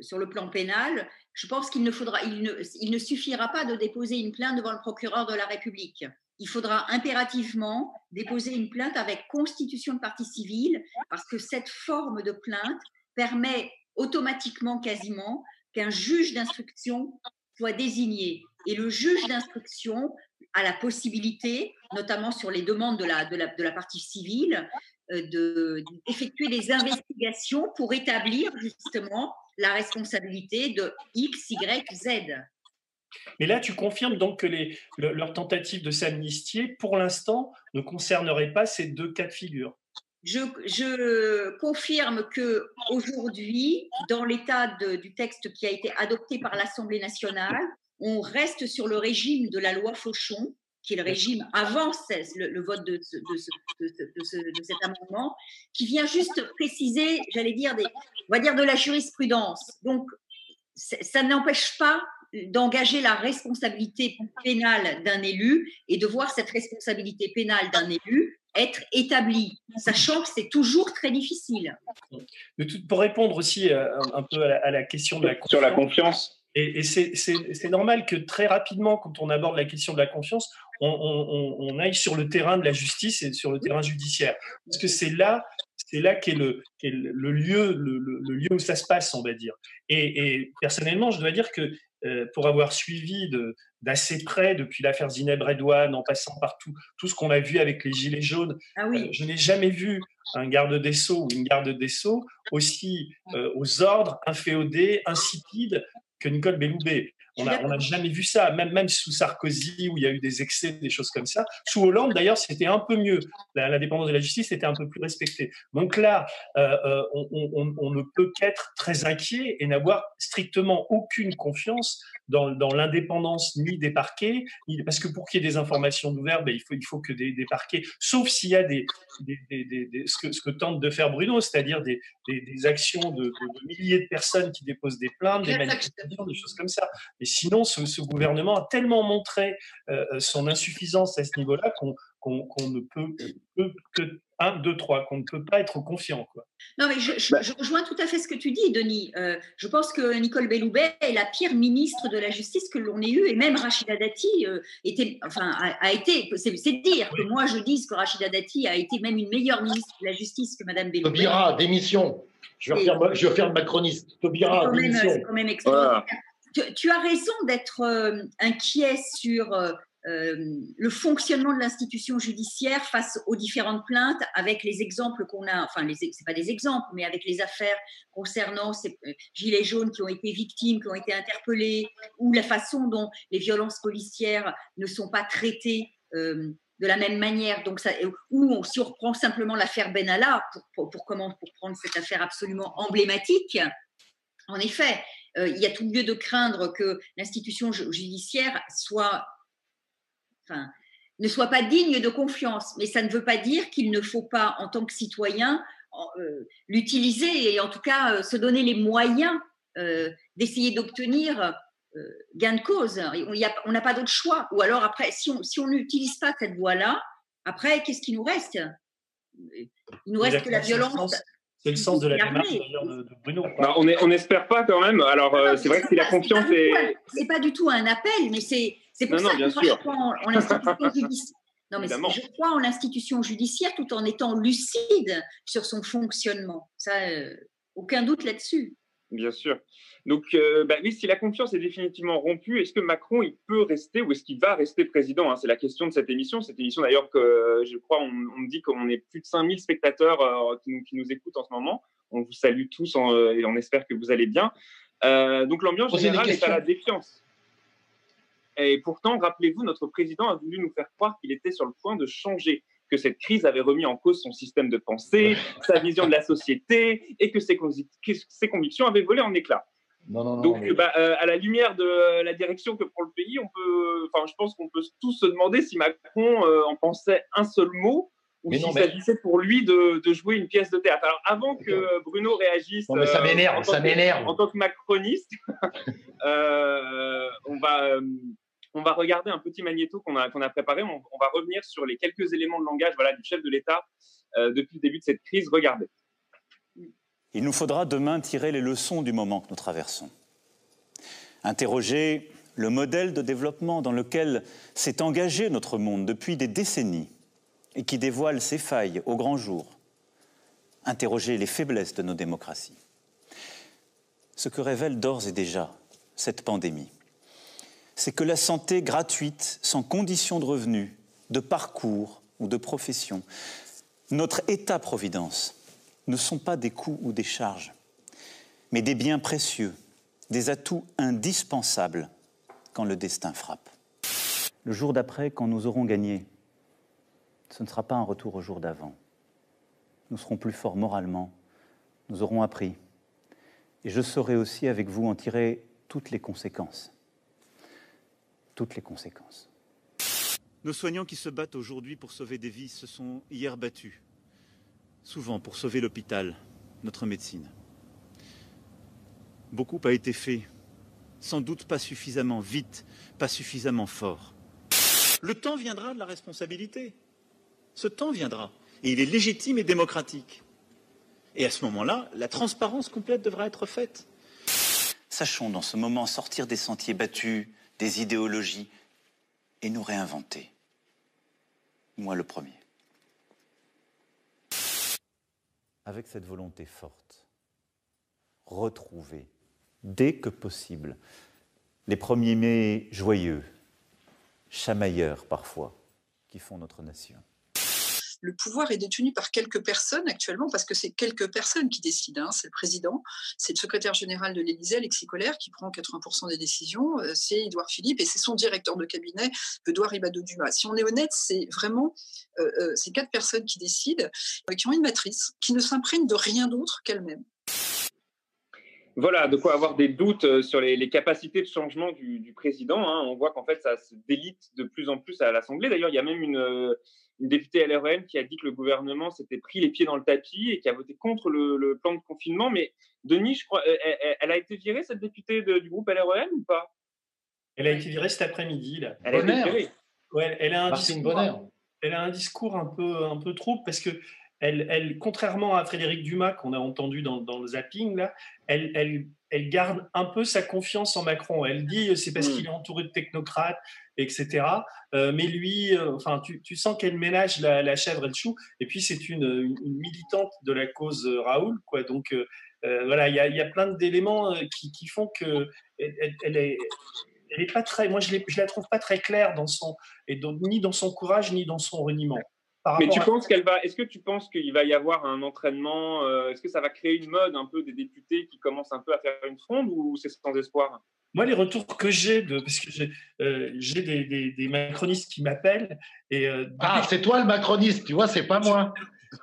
Speaker 3: sur le plan pénal, je pense qu'il ne ne, suffira pas de déposer une plainte devant le procureur de la République. Il faudra impérativement déposer une plainte avec constitution de partie civile, parce que cette forme de plainte permet automatiquement, quasiment, qu'un juge d'instruction soit désigné. Et le juge d'instruction a la possibilité, notamment sur les demandes de la, de la, de la partie civile, euh, d'effectuer des investigations pour établir justement la responsabilité de X, Y, Z.
Speaker 6: Mais là, tu confirmes donc que les, leur tentative de s'amnistier, pour l'instant, ne concernerait pas ces deux cas de figure.
Speaker 3: Je, je confirme que aujourd'hui, dans l'état du texte qui a été adopté par l'Assemblée nationale, on reste sur le régime de la loi Fauchon, qui est le régime avant le, vote de, cet amendement, qui vient juste préciser, j'allais dire, des, on va dire de la jurisprudence. Donc, ça n'empêche pas d'engager la responsabilité pénale d'un élu et de voir cette responsabilité pénale d'un élu être établie, sachant que c'est toujours très difficile.
Speaker 6: pour répondre aussi euh, un, peu à la, question de la
Speaker 2: sur la confiance,
Speaker 6: et, c'est normal que très rapidement, quand on aborde la question de la confiance, on, aille sur le terrain de la justice et sur le terrain judiciaire. Parce que c'est là, c'est là qu'est le, le, lieu, le, lieu où ça se passe, on va dire. Et, personnellement, je dois dire que euh, pour avoir suivi d'assez près depuis l'affaire Zineb Redouane, en passant par tout, tout ce qu'on a vu avec les Gilets jaunes,
Speaker 3: ah oui.
Speaker 6: Euh, je n'ai jamais vu un garde des Sceaux ou une garde des Sceaux aussi euh, aux ordres, inféodés, insipides que Nicole Belloubet. On n'a jamais vu ça, même, même sous Sarkozy, où il y a eu des excès, des choses comme ça. Sous Hollande, d'ailleurs, c'était un peu mieux. La, dépendance de la justice était un peu plus respectée. Donc là, euh, euh, on, on, ne peut qu'être très inquiet et n'avoir strictement aucune confiance dans, dans l'indépendance ni des parquets, parce que pour qu'il y ait des informations d'ouvert, ben, il, faut, il faut que des, des parquets, sauf s'il y a des, des, des ce, que, ce, que, tente de faire Bruno, c'est-à-dire des, actions de, de, milliers de personnes qui déposent des plaintes, des manifestations, des choses comme ça. Sinon, ce, ce gouvernement a tellement montré euh, son insuffisance à ce niveau-là qu'on qu'on ne peut que un, deux, trois, qu'on ne peut pas être confiant. Quoi.
Speaker 3: Non, mais je, bah rejoins tout à fait ce que tu dis, Denis. Euh, je pense que Nicole Belloubet est la pire ministre de la justice que l'on ait eue, et même Rachida Dati euh, était, enfin, a, été, c'est dire que moi je dise que Rachida Dati a été même une meilleure ministre de la justice que Madame Belloubet.
Speaker 4: Tobira, démission. Je vais, faire, je vais faire le macroniste. Tobira, démission. C'est quand même
Speaker 3: extraordinaire. Tu, as raison d'être euh, inquiet sur euh, le fonctionnement de l'institution judiciaire face aux différentes plaintes, avec les exemples qu'on a, enfin, c'est pas des exemples, mais avec les affaires concernant ces euh, gilets jaunes qui ont été victimes, qui ont été interpellés, ou la façon dont les violences policières ne sont pas traitées euh, de la même manière. Donc, ça, ou si on reprend simplement l'affaire Benalla, pour prendre cette affaire absolument emblématique, en effet, il y a tout lieu de craindre que l'institution judiciaire soit ne soit pas digne de confiance. Mais ça ne veut pas dire qu'il ne faut pas, en tant que citoyen, euh, l'utiliser et en tout cas euh, se donner les moyens euh, d'essayer d'obtenir gain de cause. On n'a pas d'autre choix. Ou alors après, si on n'utilise pas cette voie-là, après, qu'est-ce qui nous reste? Il nous reste que la violence.
Speaker 6: C'est le sens de la démarche d'ailleurs de, Bruno.
Speaker 2: Bah, on n'espère pas quand même. Alors, c'est vrai que si la confiance est.
Speaker 3: C'est pas du tout un appel, mais c'est c'est pour ça que moi, je crois en, l'institution judiciaire. Non, mais je crois en l'institution judiciaire tout en étant lucide sur son fonctionnement. Ça, euh, aucun doute là-dessus.
Speaker 2: Bien sûr. Donc, euh, bah oui, si la confiance est définitivement rompue, est-ce que Macron il peut rester ou est-ce qu'il va rester président hein? C'est la question de cette émission. Cette émission, d'ailleurs, que je crois, on, me dit qu'on est plus de 5000 spectateurs euh, qui, nous, qui, nous, écoutent en ce moment. On vous salue tous et on espère que vous allez bien. donc, l'ambiance générale est à la défiance. Et pourtant, rappelez-vous, notre président a voulu nous faire croire qu'il était sur le point de changer, que cette crise avait remis en cause son système de pensée, sa vision de la société, et que ses, convictions avaient volé en éclats. Donc, bah, euh, à la lumière de la direction que prend le pays, on peut, enfin, je pense qu'on peut tous se demander si Macron euh, en pensait un seul mot ou s'il s'agissait pour lui de, jouer une pièce de théâtre. Alors, avant que Bruno réagisse,
Speaker 4: ça euh, m'énerve, ça m'énerve.
Speaker 2: En tant que macroniste, on va on va regarder un petit magnéto qu'on a, préparé. On, va revenir sur les quelques éléments de langage du chef de l'État euh, depuis le début de cette crise. Regardez.
Speaker 9: Il nous faudra demain tirer les leçons du moment que nous traversons. Interroger le modèle de développement dans lequel s'est engagé notre monde depuis des décennies et qui dévoile ses failles au grand jour. Interroger les faiblesses de nos démocraties. Ce que révèle d'ores et déjà cette pandémie c'est que la santé gratuite, sans condition de revenu, de parcours ou de profession, notre État-providence ne sont pas des coûts ou des charges, mais des biens précieux, des atouts indispensables quand le destin frappe. Le jour d'après, quand nous aurons gagné, ce ne sera pas un retour au jour d'avant. Nous serons plus forts moralement, nous aurons appris. Et je saurai aussi avec vous en tirer toutes les conséquences toutes les conséquences. Nos soignants qui se battent aujourd'hui pour sauver des vies se sont hier battus, souvent pour sauver l'hôpital, notre médecine. Beaucoup a été fait, sans doute pas suffisamment vite, pas suffisamment fort. Le temps viendra de la responsabilité. Ce temps viendra. Et il est légitime et démocratique. Et à ce moment-là, la transparence complète devra être faite. Sachons dans ce moment sortir des sentiers battus, des idéologies et nous réinventer. Moi le premier. Avec cette volonté forte, retrouver dès que possible les premiers mai joyeux, chamailleurs parfois, qui font notre nation.
Speaker 14: Le pouvoir est détenu par quelques personnes actuellement, parce que c'est quelques personnes qui décident. Hein. C'est le président, c'est le secrétaire général de l'Élysée, Alexis Collère, qui prend 80% des décisions, euh, c'est Édouard Philippe et c'est son directeur de cabinet, Edouard Ribado Dumas. Si on est honnête, c'est vraiment euh, euh, ces quatre personnes qui décident, qui ont une matrice, qui ne s'imprègnent de rien d'autre qu'elles-mêmes.
Speaker 2: Voilà, de quoi avoir des doutes sur les, capacités de changement du, président. Hein. On voit qu'en fait, ça se délite de plus en plus à l'Assemblée. D'ailleurs, il y a même une, une députée LREM qui a dit que le gouvernement s'était pris les pieds dans le tapis et qui a voté contre le, plan de confinement. Mais Denis, je crois, elle, a été virée, cette députée du groupe LREM ou pas?
Speaker 6: Elle a été virée cet après-midi.
Speaker 2: Elle a été virée.
Speaker 6: Ouais, elle, a un discours, elle a un discours un peu, un peu trouble parce que elle, elle, contrairement à Frédéric Dumas qu'on a entendu dans, dans, le zapping, là, elle, elle, elle, garde un peu sa confiance en Macron. Elle dit c'est parce mm. qu'il est entouré de technocrates, etc. Euh, mais lui, euh, enfin, tu, sens qu'elle ménage la, chèvre et le chou. Et puis c'est une, militante de la cause euh, Raoul, quoi. Donc voilà, il y a, plein d'éléments qui, qui, font que elle, elle est elle est pas très, moi je, je la trouve pas très claire dans son, et donc, ni dans son courage ni dans son reniement.
Speaker 2: Mais tu penses qu'elle va, est-ce que tu penses qu'il va y avoir un entraînement, euh, est-ce que ça va créer une mode un peu des députés qui commencent un peu à faire une fronde ou c'est sans espoir?
Speaker 6: Moi, les retours que j'ai, de, parce que j'ai euh, des, des, macronistes qui m'appellent. Et,
Speaker 4: euh, ah, c'est toi le macroniste, tu vois, c'est pas moi.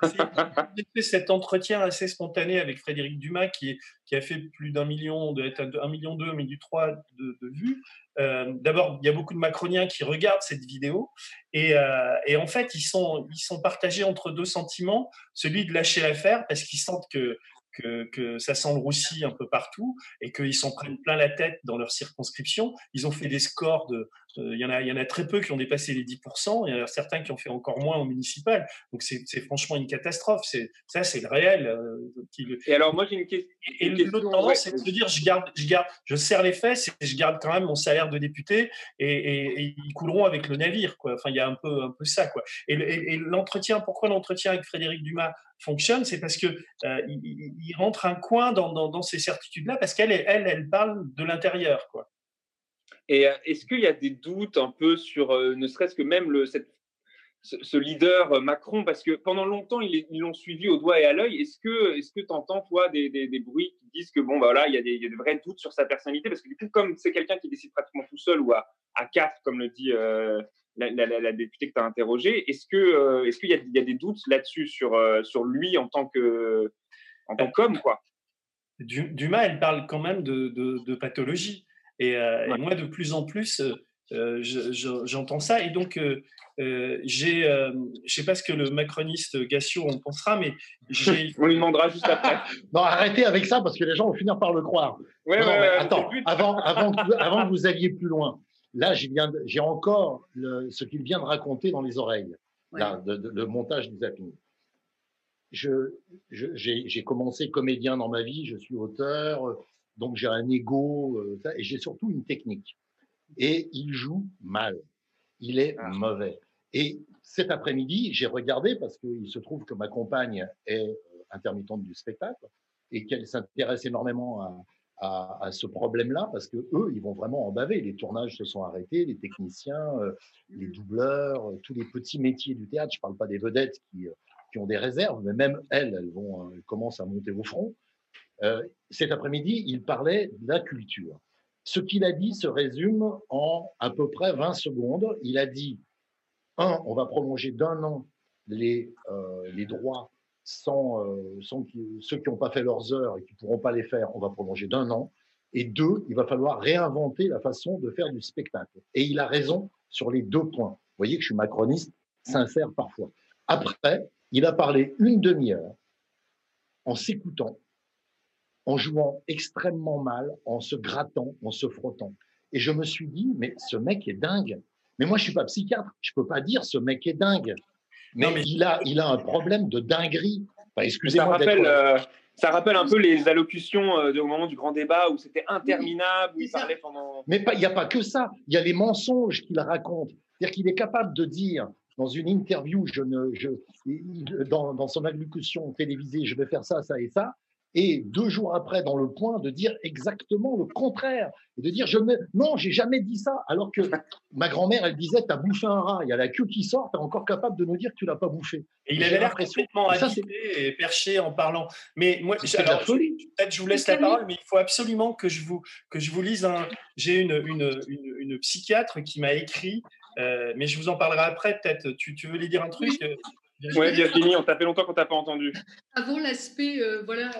Speaker 6: J'ai fait cet entretien assez spontané avec Frédéric Dumas, qui, qui a fait plus d'un million, de, un million deux, mais du trois de, de vues. Euh, D'abord, il y a beaucoup de macroniens qui regardent cette vidéo, et, euh, et, en fait, ils sont, ils sont partagés entre deux sentiments, celui de lâcher l'affaire parce qu'ils sentent que que, ça sent le roussi un peu partout et qu'ils s'en prennent plein la tête dans leur circonscription. Ils ont fait des scores de. Il y, en a, y en a très peu qui ont dépassé les 10%, il y en a certains qui ont fait encore moins au municipal. Donc c'est franchement une catastrophe. Ça, c'est le réel.
Speaker 2: Euh, et alors, moi, j'ai une, question.
Speaker 6: Et, l'autre tendance, c'est de se dire je, garde, je, garde, je serre les fesses et je garde quand même mon salaire de député et, ils couleront avec le navire. Quoi. Enfin, il y a un peu, un peu ça. Quoi. Et, l'entretien, pourquoi l'entretien avec Frédéric Dumas fonctionne, c'est parce que euh, il, rentre un coin dans, ces certitudes-là, parce qu'elle, elle, elle parle de l'intérieur, quoi.
Speaker 2: Et euh, est-ce qu'il y a des doutes un peu sur, euh, ne serait-ce que même le, ce, leader Macron, parce que pendant longtemps ils l'ont suivi au doigt et à l'œil. Est-ce que, tu entends toi des, des, des, bruits qui disent que bon bah voilà, il y, a des, il y a de vrais doutes sur sa personnalité, parce que du coup comme c'est quelqu'un qui décide pratiquement tout seul ou à, à quatre, comme le dit la, députée que tu as interrogée. Est-ce que euh, est-ce qu'il y, y, a des doutes là-dessus sur euh, sur lui en tant que en tant qu'homme quoi?
Speaker 6: Dumas, elle parle quand même de, de, pathologie. Et, euh, et, moi, de plus en plus, j'entends ça. Et donc, j'ai, je sais pas ce que le macroniste Gassio en pensera, mais j'ai.
Speaker 2: On lui demandera juste après.
Speaker 4: non, arrêtez avec ça parce que les gens vont finir par le croire.
Speaker 2: Ouais,
Speaker 4: attends, avant, avant, avant que vous alliez plus loin, Là, j'ai encore ce qu'il vient de raconter dans les oreilles, le montage du zapping. j'ai commencé comédien dans ma vie, je suis auteur, donc j'ai un ego, euh, et j'ai surtout une technique. Et il joue mal, il est ah. mauvais. Et cet après-midi, j'ai regardé parce qu'il se trouve que ma compagne est euh, intermittente du spectacle et qu'elle s'intéresse énormément à, à, ce problème-là parce que eux, ils vont vraiment en baver. Les tournages se sont arrêtés, les techniciens, euh, les doubleurs, euh, tous les petits métiers du théâtre. Je parle pas des vedettes qui, euh, qui ont des réserves, mais même elles, elles vont, commencent à monter au front. cet après-midi, il parlait de la culture. Ce qu'il a dit se résume en à peu près 20 secondes. Il a dit, un, on va prolonger d'un an les, les droits sans, euh, ceux qui n'ont pas fait leurs heures et qui ne pourront pas les faire, on va prolonger d'un an. Et deux, il va falloir réinventer la façon de faire du spectacle. Et il a raison sur les deux points. Vous voyez que je suis macroniste, sincère parfois. Après, il a parlé une demi-heure en s'écoutant, en jouant extrêmement mal, en se grattant, en se frottant. Et je me suis dit, mais ce mec est dingue. Mais moi, je suis pas psychiatre. Je peux pas dire ce mec est dingue. Mais, il, a, il a un problème de dinguerie.
Speaker 2: Excusez-moi. Ça, rappelle, euh, ça rappelle un peu les allocutions euh, au moment du grand débat où c'était interminable, où il parlait pendant.
Speaker 4: Mais il n'y a pas que ça. Il y a les mensonges qu'il raconte. C'est-à-dire qu'il est capable de dire dans une interview, je ne, je, dans, dans son allocution télévisée, je vais faire ça, ça et ça. Et deux jours après, dans le point, de dire exactement le contraire et de dire je me... non, j'ai jamais dit ça. Alors que ma grand-mère, elle disait t'as bouffé un rat, il y a la queue qui sort, t'es encore capable de nous dire que tu l'as pas bouffé.
Speaker 6: Et il avait l'air complètement agité et perché en parlant. Mais moi, alors, peut-être je vous laisse la parole, mais il faut absolument que je vous que je vous lise un. J'ai une, une, une, psychiatre qui m'a écrit. Euh, mais je vous en parlerai après, peut-être. Tu, tu veux lui dire un truc?
Speaker 2: Oui, Virginie, on t'a fait longtemps qu'on t'a pas entendu.
Speaker 5: Avant l'aspect euh, voilà,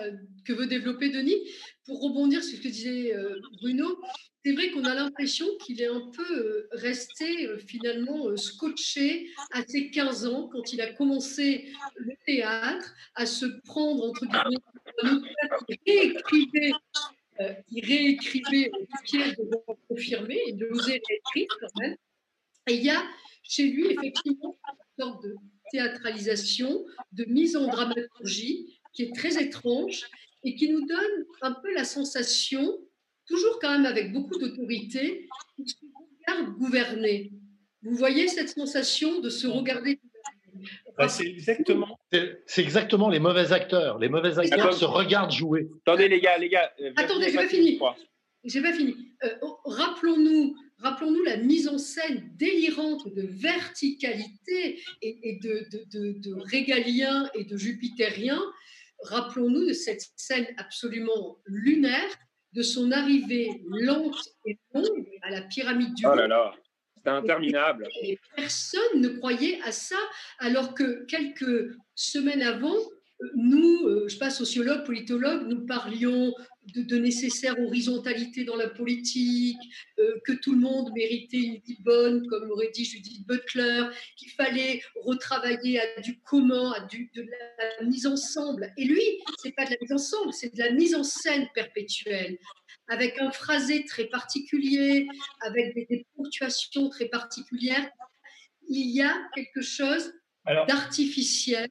Speaker 5: que veut développer Denis, pour rebondir sur ce que disait euh, Bruno, c'est vrai qu'on a l'impression qu'il est un peu euh, resté finalement scotché à ses 15 ans, quand il a commencé le théâtre, à se prendre, entre guillemets, un il réécrivait, il réécrivait pièces de confirmer, il osait réécrire quand même. Et il y a chez lui effectivement une sorte de théâtralisation, de mise en dramaturgie qui est très étrange et qui nous donne un peu la sensation, toujours quand même avec beaucoup d'autorité, de se regarder gouverner. Vous voyez cette sensation de se regarder
Speaker 6: bah, c'est exactement.
Speaker 4: C'est exactement les mauvais acteurs. Les mauvais acteurs se regardent jouer.
Speaker 2: Attendez les gars, les gars.
Speaker 5: Euh, Attendez, j'ai pas fini. J'ai pas fini. Euh, oh, rappelons-nous Rappelons-nous la mise en scène délirante de verticalité et, de, régalien et de jupitérien. Rappelons-nous de cette scène absolument lunaire, de son arrivée lente et longue à la pyramide du
Speaker 2: Oh là là, c'est interminable.
Speaker 5: Et personne ne croyait à ça, alors que quelques semaines avant, nous, euh, je sais pas, sociologues, politologues, nous parlions de, nécessaire horizontalité dans la politique, euh, que tout le monde méritait une vie bonne, comme aurait dit Judith Butler, qu'il fallait retravailler à du commun, à du, de la mise ensemble. Et lui, c'est pas de la mise ensemble, c'est de la mise en scène perpétuelle, avec un phrasé très particulier, avec des ponctuations très particulières. Il y a quelque chose d'artificiel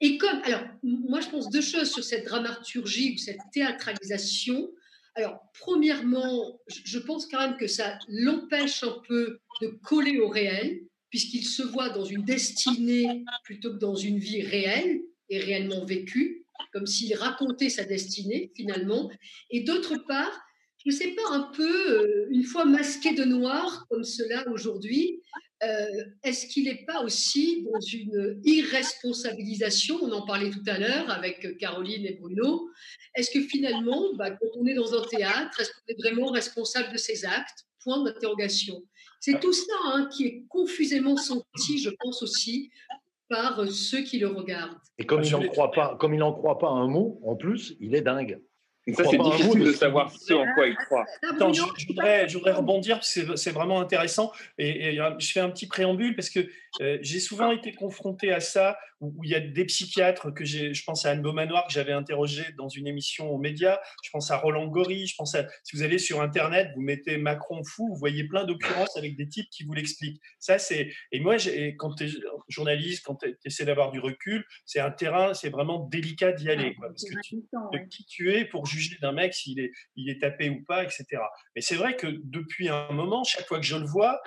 Speaker 5: et comme, alors, moi, je pense deux choses sur cette dramaturgie ou cette théâtralisation. Alors, premièrement, je pense quand même que ça l'empêche un peu de coller au réel, puisqu'il se voit dans une destinée plutôt que dans une vie réelle et réellement vécue, comme s'il racontait sa destinée finalement. Et d'autre part, je ne sais pas, un peu, euh, une fois masqué de noir comme cela aujourd'hui, euh, est-ce qu'il n'est pas aussi dans une irresponsabilisation On en parlait tout à l'heure avec Caroline et Bruno. Est-ce que finalement, bah, quand on est dans un théâtre, est-ce qu'on est vraiment responsable de ses actes? Point d'interrogation. C'est tout ça hein, qui est confusément senti, je pense aussi, par ceux qui le regardent.
Speaker 4: Et comme il n'en croit pas, comme il n'en croit pas un mot, en plus, il est dingue.
Speaker 2: Ça, c'est difficile de savoir ce en quoi il croit.
Speaker 6: Attends, je, voudrais, je, voudrais, rebondir, c'est vraiment intéressant. Et, et, je fais un petit préambule parce que euh, j'ai souvent été confronté à ça, où, il y a des psychiatres que j'ai, je pense à Anne Beaumanoir que j'avais interrogé dans une émission aux médias, je pense à Roland Gori, je pense à, si vous allez sur Internet, vous mettez Macron fou, vous voyez plein d'occurrences avec des types qui vous l'expliquent. Ça, c'est, et moi, quand tu es journaliste, quand tu essaies d'avoir du recul, c'est un terrain, c'est vraiment délicat d'y aller, quoi, parce que tu, de qui tu es pour juger d'un mec s'il est, il est tapé ou pas, etc. Mais c'est vrai que depuis un moment, chaque fois que je le vois,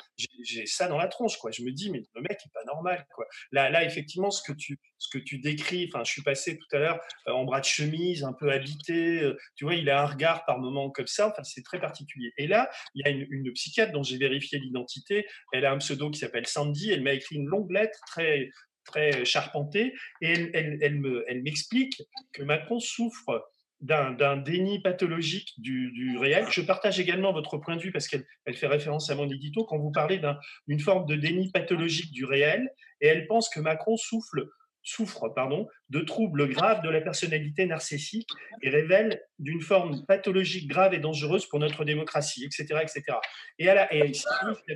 Speaker 6: j'ai ça dans la tronche, quoi. Je me dis, mais le mec, qui pas normal. Quoi. Là, là, effectivement, ce que tu, ce que tu décris, enfin, je suis passé tout à l'heure euh, en bras de chemise, un peu habité. Euh, tu vois, il a un regard par moment comme ça. Enfin, c'est très particulier. Et là, il y a une, psychiatre dont j'ai vérifié l'identité. Elle a un pseudo qui s'appelle Sandy. Elle m'a écrit une longue lettre très très charpentée et elle, elle, elle me, elle m'explique que Macron souffre d'un déni pathologique du, réel. Je partage également votre point de vue parce qu'elle elle fait référence à mon édito quand vous parlez d'une forme de déni pathologique du réel et elle pense que Macron souffre pardon, de troubles graves de la personnalité narcissique et révèle d'une forme pathologique grave et dangereuse pour notre démocratie, etc. etc. Et, elle a, est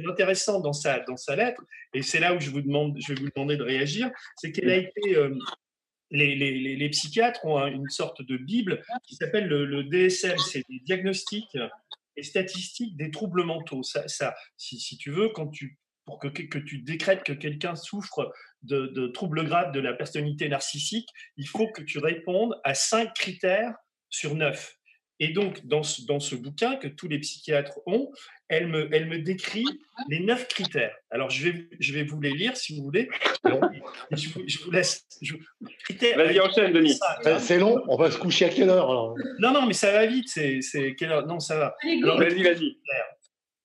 Speaker 6: intéressant dans sa, lettre, et c'est là où je, vous demande, je vais vous demander de réagir, c'est qu'elle a été... Euh, les, psychiatres ont une sorte de Bible qui s'appelle le, DSM, c'est des diagnostics et statistiques des troubles mentaux. Ça si, tu veux, quand tu, pour que, que tu décrètes que quelqu'un souffre de, de, troubles graves de la personnalité narcissique, il faut que tu répondes à cinq critères sur neuf. Et donc, dans ce, dans ce bouquin que tous les psychiatres ont, elle me, elle me décrit les neuf critères. Alors, je vais, je vais vous les lire si vous voulez. je, vous, je vous laisse.
Speaker 2: Vas-y, enchaîne, Denis.
Speaker 4: C'est long, on va se coucher à quelle heure alors?
Speaker 6: Non, non, mais ça va vite. C'est quelle heure? Non, ça va.
Speaker 2: Vas-y, vas-y.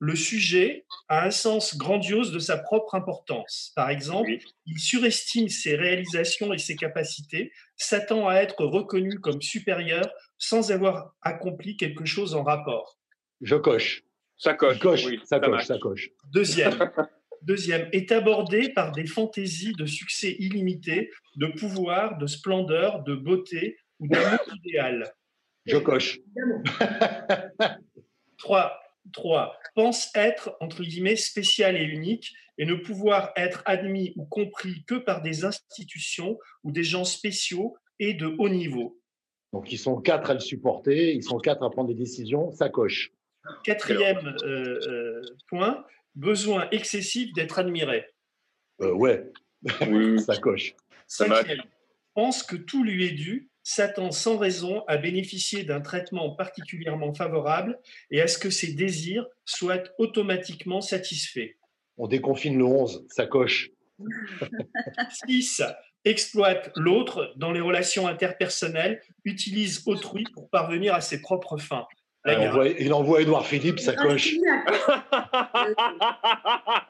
Speaker 6: Le sujet a un sens grandiose de sa propre importance. Par exemple, il surestime ses réalisations et ses capacités, s'attend à être reconnu comme supérieur sans avoir accompli quelque chose en rapport.
Speaker 4: Je coche.
Speaker 2: Ça coche.
Speaker 4: coche,
Speaker 2: oui,
Speaker 4: ça, coche ça coche.
Speaker 6: Deuxième, deuxième, est abordé par des fantaisies de succès illimité, de pouvoir, de splendeur, de beauté ou d'amour idéal.
Speaker 4: Je coche.
Speaker 6: Trois, 3. Pense être, entre guillemets, spécial et unique et ne pouvoir être admis ou compris que par des institutions ou des gens spéciaux et de haut niveau.
Speaker 4: Donc, ils sont quatre à le supporter, ils sont quatre à prendre des décisions, ça coche.
Speaker 6: Quatrième euh, euh, point, besoin excessif d'être admiré.
Speaker 4: Euh, ouais, ça coche.
Speaker 6: Cinquième, pense que tout lui est dû s'attend sans raison à bénéficier d'un traitement particulièrement favorable et à ce que ses désirs soient automatiquement satisfaits.
Speaker 4: On déconfine le 11, ça coche.
Speaker 6: 6. Exploite l'autre dans les relations interpersonnelles, utilise autrui pour parvenir à ses propres fins.
Speaker 4: Il envoie, il envoie Edouard Philippe, ça coche.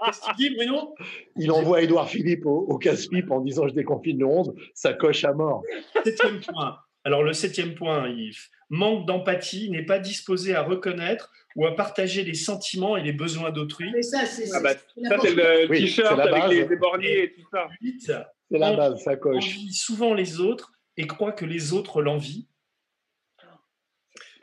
Speaker 6: Qu'est-ce que tu dis, Bruno?
Speaker 4: Il envoie Edouard Philippe au, au casse-pipe en disant Je déconfine le 11, ça coche à mort.
Speaker 6: Septième point. Alors, le septième point, Yves. Manque d'empathie, n'est pas disposé à reconnaître ou à partager les sentiments et les besoins d'autrui.
Speaker 12: Mais ça, c'est
Speaker 2: ah bah, le
Speaker 4: Oui,
Speaker 2: t-shirt avec
Speaker 4: base.
Speaker 2: les éborgnés et tout ça.
Speaker 6: Huit,
Speaker 4: C'est la base, ça coche.
Speaker 6: envie souvent les autres et croit que les autres l'envient.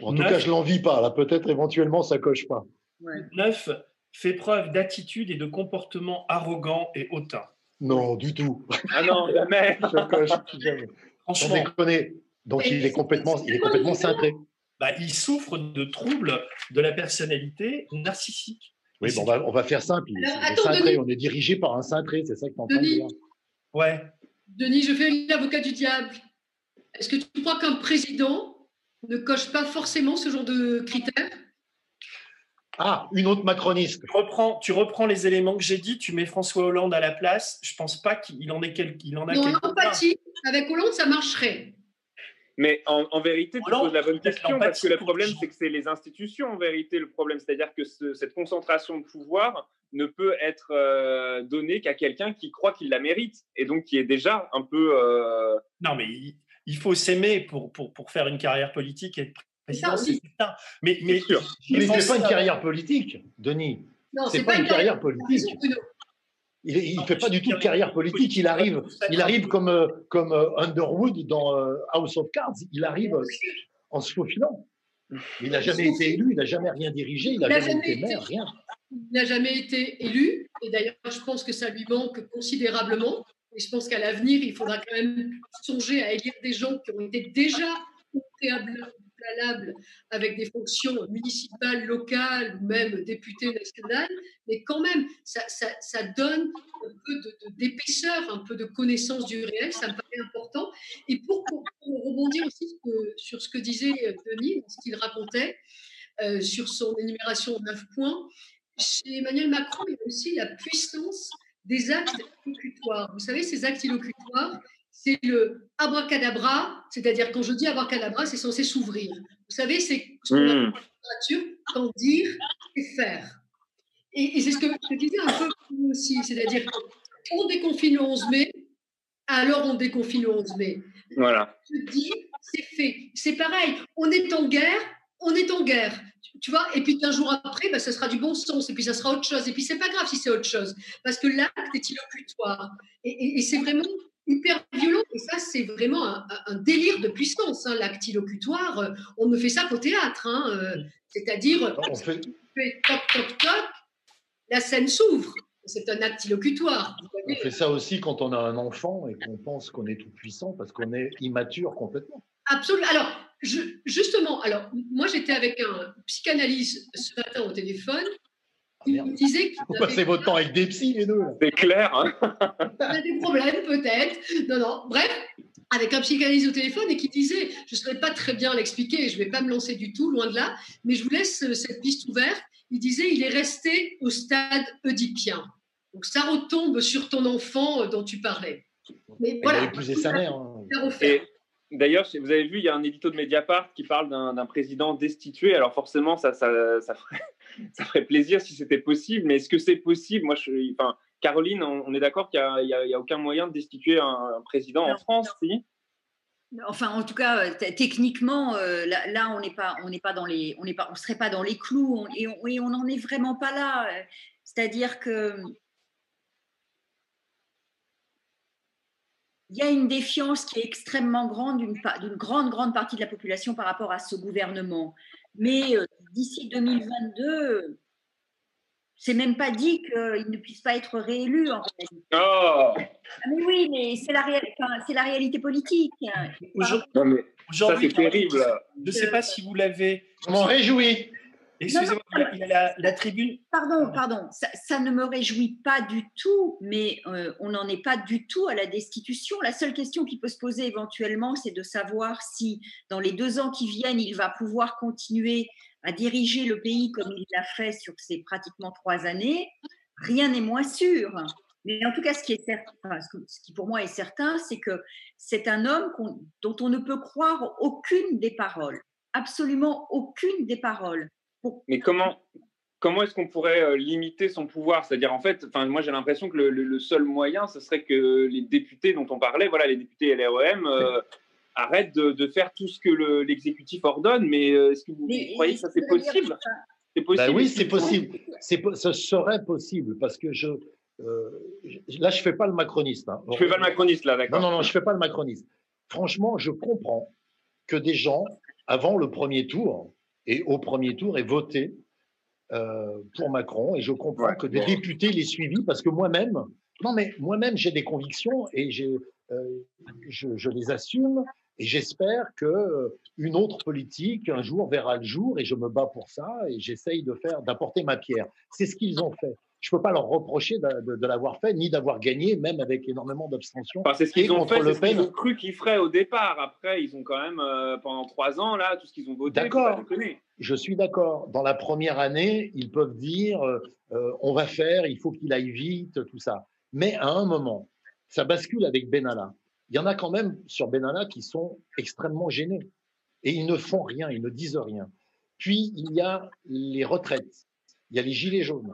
Speaker 4: En tout cas, je l'envie pas. Là, peut-être éventuellement, ça coche pas.
Speaker 6: 9. Fait preuve d'attitude et de comportement arrogant et hautain.
Speaker 4: Non, du tout.
Speaker 2: Ah non, jamais.
Speaker 4: Je coche jamais.
Speaker 6: Franchement.
Speaker 4: Donc, il est complètement, il est complètement cintré.
Speaker 6: bah, il souffre de troubles de la personnalité narcissique.
Speaker 4: Oui, bon, on, va, on va faire simple.
Speaker 5: Alors, attends,
Speaker 4: cintré.
Speaker 5: Denis.
Speaker 4: On est dirigé par un cintré. C'est ça que tu es en train de
Speaker 5: Denis.
Speaker 4: dire.
Speaker 6: Ouais.
Speaker 5: Denis, je fais l'avocat du diable. Est-ce que tu crois qu'un président ne coche pas forcément ce genre de critères
Speaker 4: Ah, une autre macroniste.
Speaker 6: Tu reprends, tu reprends les éléments que j'ai dit, tu mets François Hollande à la place. Je pense pas qu'il en ait quel- qu'il en a
Speaker 5: Non, l'empathie, avec Hollande, ça marcherait.
Speaker 2: Mais en, en vérité, tu poses la bonne question parce que le problème, c'est que c'est les institutions en vérité le problème. C'est-à-dire que ce- cette concentration de pouvoir ne peut être euh, donnée qu'à quelqu'un qui croit qu'il la mérite et donc qui est déjà un peu. euh,
Speaker 6: Non, mais il, il faut s'aimer pour, pour, pour faire une carrière politique et être président.
Speaker 5: Ça,
Speaker 6: certain. Mais, mais
Speaker 2: sûr.
Speaker 6: j'ai
Speaker 4: Mais il ne
Speaker 6: pensé
Speaker 4: fait pas une carrière politique, Denis.
Speaker 5: Non,
Speaker 4: C'est pas une carrière politique. Il ne fait pas du tout de carrière politique. Il arrive, il arrive comme, euh, comme euh, Underwood dans euh, House of Cards. Il arrive en se faufilant. Il n'a jamais été élu, il n'a jamais rien dirigé, il n'a jamais
Speaker 5: jamais
Speaker 4: été- maire, rien.
Speaker 5: Il n'a jamais été élu. Et d'ailleurs, je pense que ça lui manque considérablement. Et je pense qu'à l'avenir, il faudra quand même songer à élire des gens qui ont été déjà au préalable avec des fonctions municipales, locales même députés nationales. Mais quand même, ça, donne un peu d'épaisseur, un peu de connaissance du réel. Ça me paraît important. Et pour, rebondir aussi sur- ce que disait Denis, ce qu'il racontait, euh, sur son énumération de 9 points, chez Emmanuel Macron, il y a aussi la puissance des actes illocutoires. Vous savez, ces actes illocutoires, c'est le abracadabra, c'est-à-dire quand je dis abracadabra, c'est censé s'ouvrir. Vous savez, c'est ce qu'on appelle
Speaker 2: hmm.
Speaker 5: en littérature quand dire, c'est faire. Et, et c'est ce que je disais un peu aussi, c'est-à-dire qu'on déconfine le 11 mai, alors on déconfine le 11 mai.
Speaker 2: Voilà.
Speaker 5: Je dis, c'est fait. C'est pareil, on est en guerre, on est en guerre. Tu- vois, et puis qu'un jour après, ben, ça sera du bon sens, et puis ça sera autre chose. Et puis c'est pas grave si c'est autre chose, parce que l'acte est illocutoire. Et, et- et c'est vraiment hyper violent. Et ça, c'est vraiment un, délire de puissance. hein, L'acte illocutoire, euh, on ne fait ça qu'au théâtre. hein, euh, C'est-à-dire,
Speaker 4: On fait,
Speaker 5: tu fais toc, toc, toc, la scène s'ouvre. C'est un acte illocutoire.
Speaker 4: On fait ça aussi quand on a un enfant et qu'on pense qu'on est tout puissant parce qu'on est immature complètement.
Speaker 5: Absolument. Alors, je- justement, alors, moi, j'étais avec un psychanalyste ce matin au téléphone. Il me disait qu'il
Speaker 4: Vous passez votre temps avec des psys, les deux.
Speaker 2: C'est clair. hein.
Speaker 5: avait des problèmes, peut-être. Non, non. Bref, avec un psychanalyste au téléphone et qui disait, je ne saurais pas très bien l'expliquer, je ne vais pas me lancer du tout, loin de là, mais je vous laisse euh, cette piste ouverte. Il disait, il est resté au stade oedipien. Donc ça retombe sur ton enfant euh, dont tu parlais.
Speaker 4: Mais voilà. Il a épousé sa mère. Hein.
Speaker 2: D'ailleurs, vous avez vu, il y a un édito de Mediapart qui parle d'un président destitué. Alors forcément, ça, ça, ça, ferait, ça ferait, plaisir si c'était possible. Mais est-ce que c'est possible? Moi, je, enfin, Caroline, on, est d'accord qu'il n'y a, aucun moyen de destituer un, président en France, si?
Speaker 3: Enfin, en tout cas, euh, techniquement, euh, là, on n'est pas, on n'est pas dans les, on n'est pas, on serait pas dans les clous, et on n'en est vraiment pas là. C'est-à-dire que il y a une défiance qui est extrêmement grande d'une grande, grande partie de la population par rapport à ce gouvernement. Mais euh, d'ici 2022, c'est même pas dit qu'il ne puisse pas être réélu en réalité. Oh ah, mais oui, mais c'est la, la, réalité politique.
Speaker 6: Aujourd'hui, c'est terrible. Je ne sais pas si vous l'avez.
Speaker 4: Je m'en réjouis.
Speaker 6: Excusez-moi, il a la, tribune.
Speaker 3: Pardon, pardon, ça, ne me réjouit pas du tout, mais euh, on n'en est pas du tout à la destitution. La seule question qui peut se poser éventuellement, c'est de savoir si dans les deux ans qui viennent, il va pouvoir continuer à diriger le pays comme il l'a fait sur ces pratiquement trois années. Rien n'est moins sûr. Mais en tout cas, ce qui, est certain, ce qui pour moi est certain, c'est que c'est un homme dont on ne peut croire aucune des paroles, absolument aucune des paroles.
Speaker 2: Mais comment, comment est-ce qu'on pourrait euh, limiter son pouvoir? C'est-à-dire, en fait, moi j'ai l'impression que le, seul moyen, ce serait que les députés dont on parlait, voilà, les députés LREM, euh, arrêtent de, faire tout ce que l'exécutif ordonne. Mais euh, est-ce que vous, croyez que ça c'est possible?
Speaker 4: C'est possible. Bah oui, c'est possible. C'est, ce serait possible parce que je. là, je fais pas le macroniste. Hein.
Speaker 2: Je fais pas le macroniste là, d'accord.
Speaker 4: Non, non, non, je fais pas le macroniste. Franchement, je comprends que des gens, avant le premier tour, et au premier tour, aient voté euh, pour Macron. Et je comprends que des députés l'aient suivi parce que moi-même, non mais moi-même j'ai des convictions et euh, je, je, les assume et j'espère que euh, une autre politique un jour verra le jour et je me bats pour ça et j'essaye de faire d'apporter ma pierre. C'est ce qu'ils ont fait je ne peux pas leur reprocher de, l'avoir fait, ni d'avoir gagné, même avec énormément d'abstention.
Speaker 2: c'est ce qu'ils ont fait, c'est ce qu'ils ont cru qu'ils feraient au départ. Après, ils ont quand même, euh, pendant trois ans, là, tout ce qu'ils ont voté.
Speaker 4: D'accord. Je suis d'accord. Dans la première année, ils peuvent dire euh, euh, on va faire, il faut qu'il aille vite, tout ça. Mais à un moment, ça bascule avec Benalla. Il y en a quand même sur Benalla qui sont extrêmement gênés. Et ils ne font rien, ils ne disent rien. Puis, il y a les retraites, il y a les gilets jaunes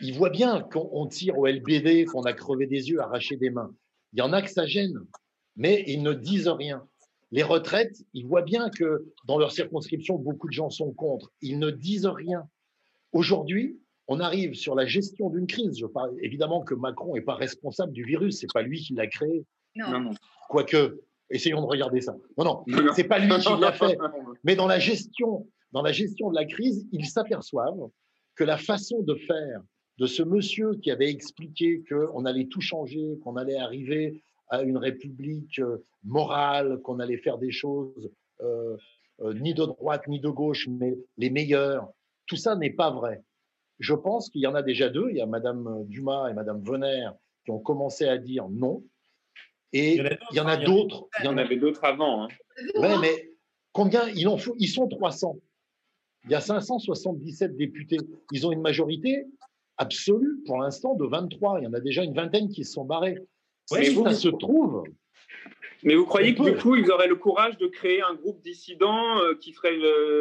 Speaker 4: ils voient bien qu'on tire au LBD, qu'on a crevé des yeux, arraché des mains. Il y en a que ça gêne, mais ils ne disent rien. Les retraites, ils voient bien que dans leur circonscription, beaucoup de gens sont contre. Ils ne disent rien. Aujourd'hui, on arrive sur la gestion d'une crise. Je parle évidemment que Macron n'est pas responsable du virus, c'est pas lui qui l'a créé. Non. Quoique, essayons de regarder ça. Non, non, non. c'est pas lui qui l'a fait. Mais dans la gestion, dans la gestion de la crise, ils s'aperçoivent que la façon de faire de ce monsieur qui avait expliqué qu'on allait tout changer, qu'on allait arriver à une république euh, morale, qu'on allait faire des choses euh, euh, ni de droite ni de gauche, mais les meilleures. Tout ça n'est pas vrai. Je pense qu'il y en a déjà deux. Il y a Madame Dumas et Madame Venner qui ont commencé à dire non. Et il y en a, d'autres.
Speaker 2: Il y en avait d'autres avant. Hein.
Speaker 4: Ouais, mais combien il en faut Ils sont 300. Il y a 577 députés. Ils ont une majorité absolue pour l'instant de 23. Il y en a déjà une vingtaine qui se sont barrés. Si ça se trouve.
Speaker 2: Mais vous croyez que du coup, ils auraient le courage de créer un groupe dissident euh, qui ferait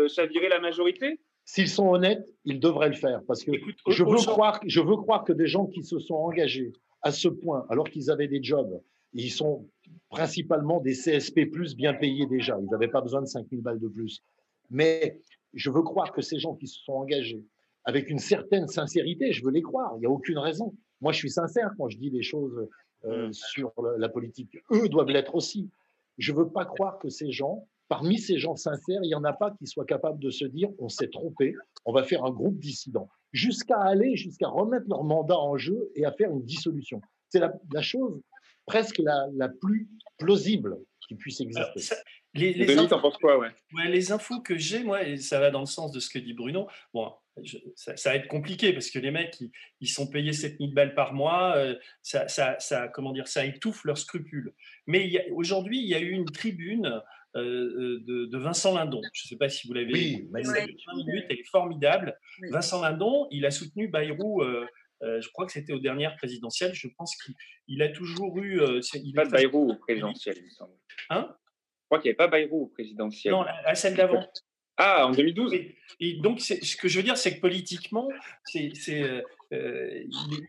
Speaker 2: chavirer la majorité?
Speaker 4: S'ils sont honnêtes, ils devraient le faire. Parce que je, veux croire, je veux croire que des gens qui se sont engagés à ce point, alors qu'ils avaient des jobs, ils sont principalement des CSP, bien payés déjà. Ils n'avaient pas besoin de 5000 balles de plus. Mais je veux croire que ces gens qui se sont engagés, avec une certaine sincérité, je veux les croire, il n'y a aucune raison. Moi, je suis sincère quand je dis des choses euh, mm. sur la politique. Eux doivent l'être aussi. Je ne veux pas croire que ces gens, parmi ces gens sincères, il n'y en a pas qui soient capables de se dire on s'est trompé, on va faire un groupe dissident, jusqu'à aller, jusqu'à remettre leur mandat en jeu et à faire une dissolution. C'est la, chose presque la, la plus plausible qui puisse exister.
Speaker 2: les, les infos, quoi, ouais?
Speaker 6: ouais Les infos que j'ai, moi, et ça va dans le sens de ce que dit Bruno, bon, ça, va être compliqué parce que les mecs, ils, sont payés 7000 balles par mois, euh, ça, ça, ça, comment dire, ça étouffe leurs scrupules. Mais aujourd'hui, il y a eu une tribune euh, euh, de, Vincent Lindon. Je ne sais pas si vous l'avez
Speaker 4: vu.
Speaker 6: Oui, minutes, elle est formidable. Vincent Lindon, il a soutenu Bayrou. je crois que c'était aux dernières présidentielles. Je pense qu'il a toujours eu.
Speaker 2: il pas Bayrou au présidentiel, il me semble.
Speaker 6: Hein?
Speaker 2: Je crois qu'il n'y avait pas Bayrou au présidentiel.
Speaker 6: Non, à celle d'avant.
Speaker 2: Ah, en 2012
Speaker 6: et, donc, ce que je veux dire, c'est que politiquement, c'est, euh,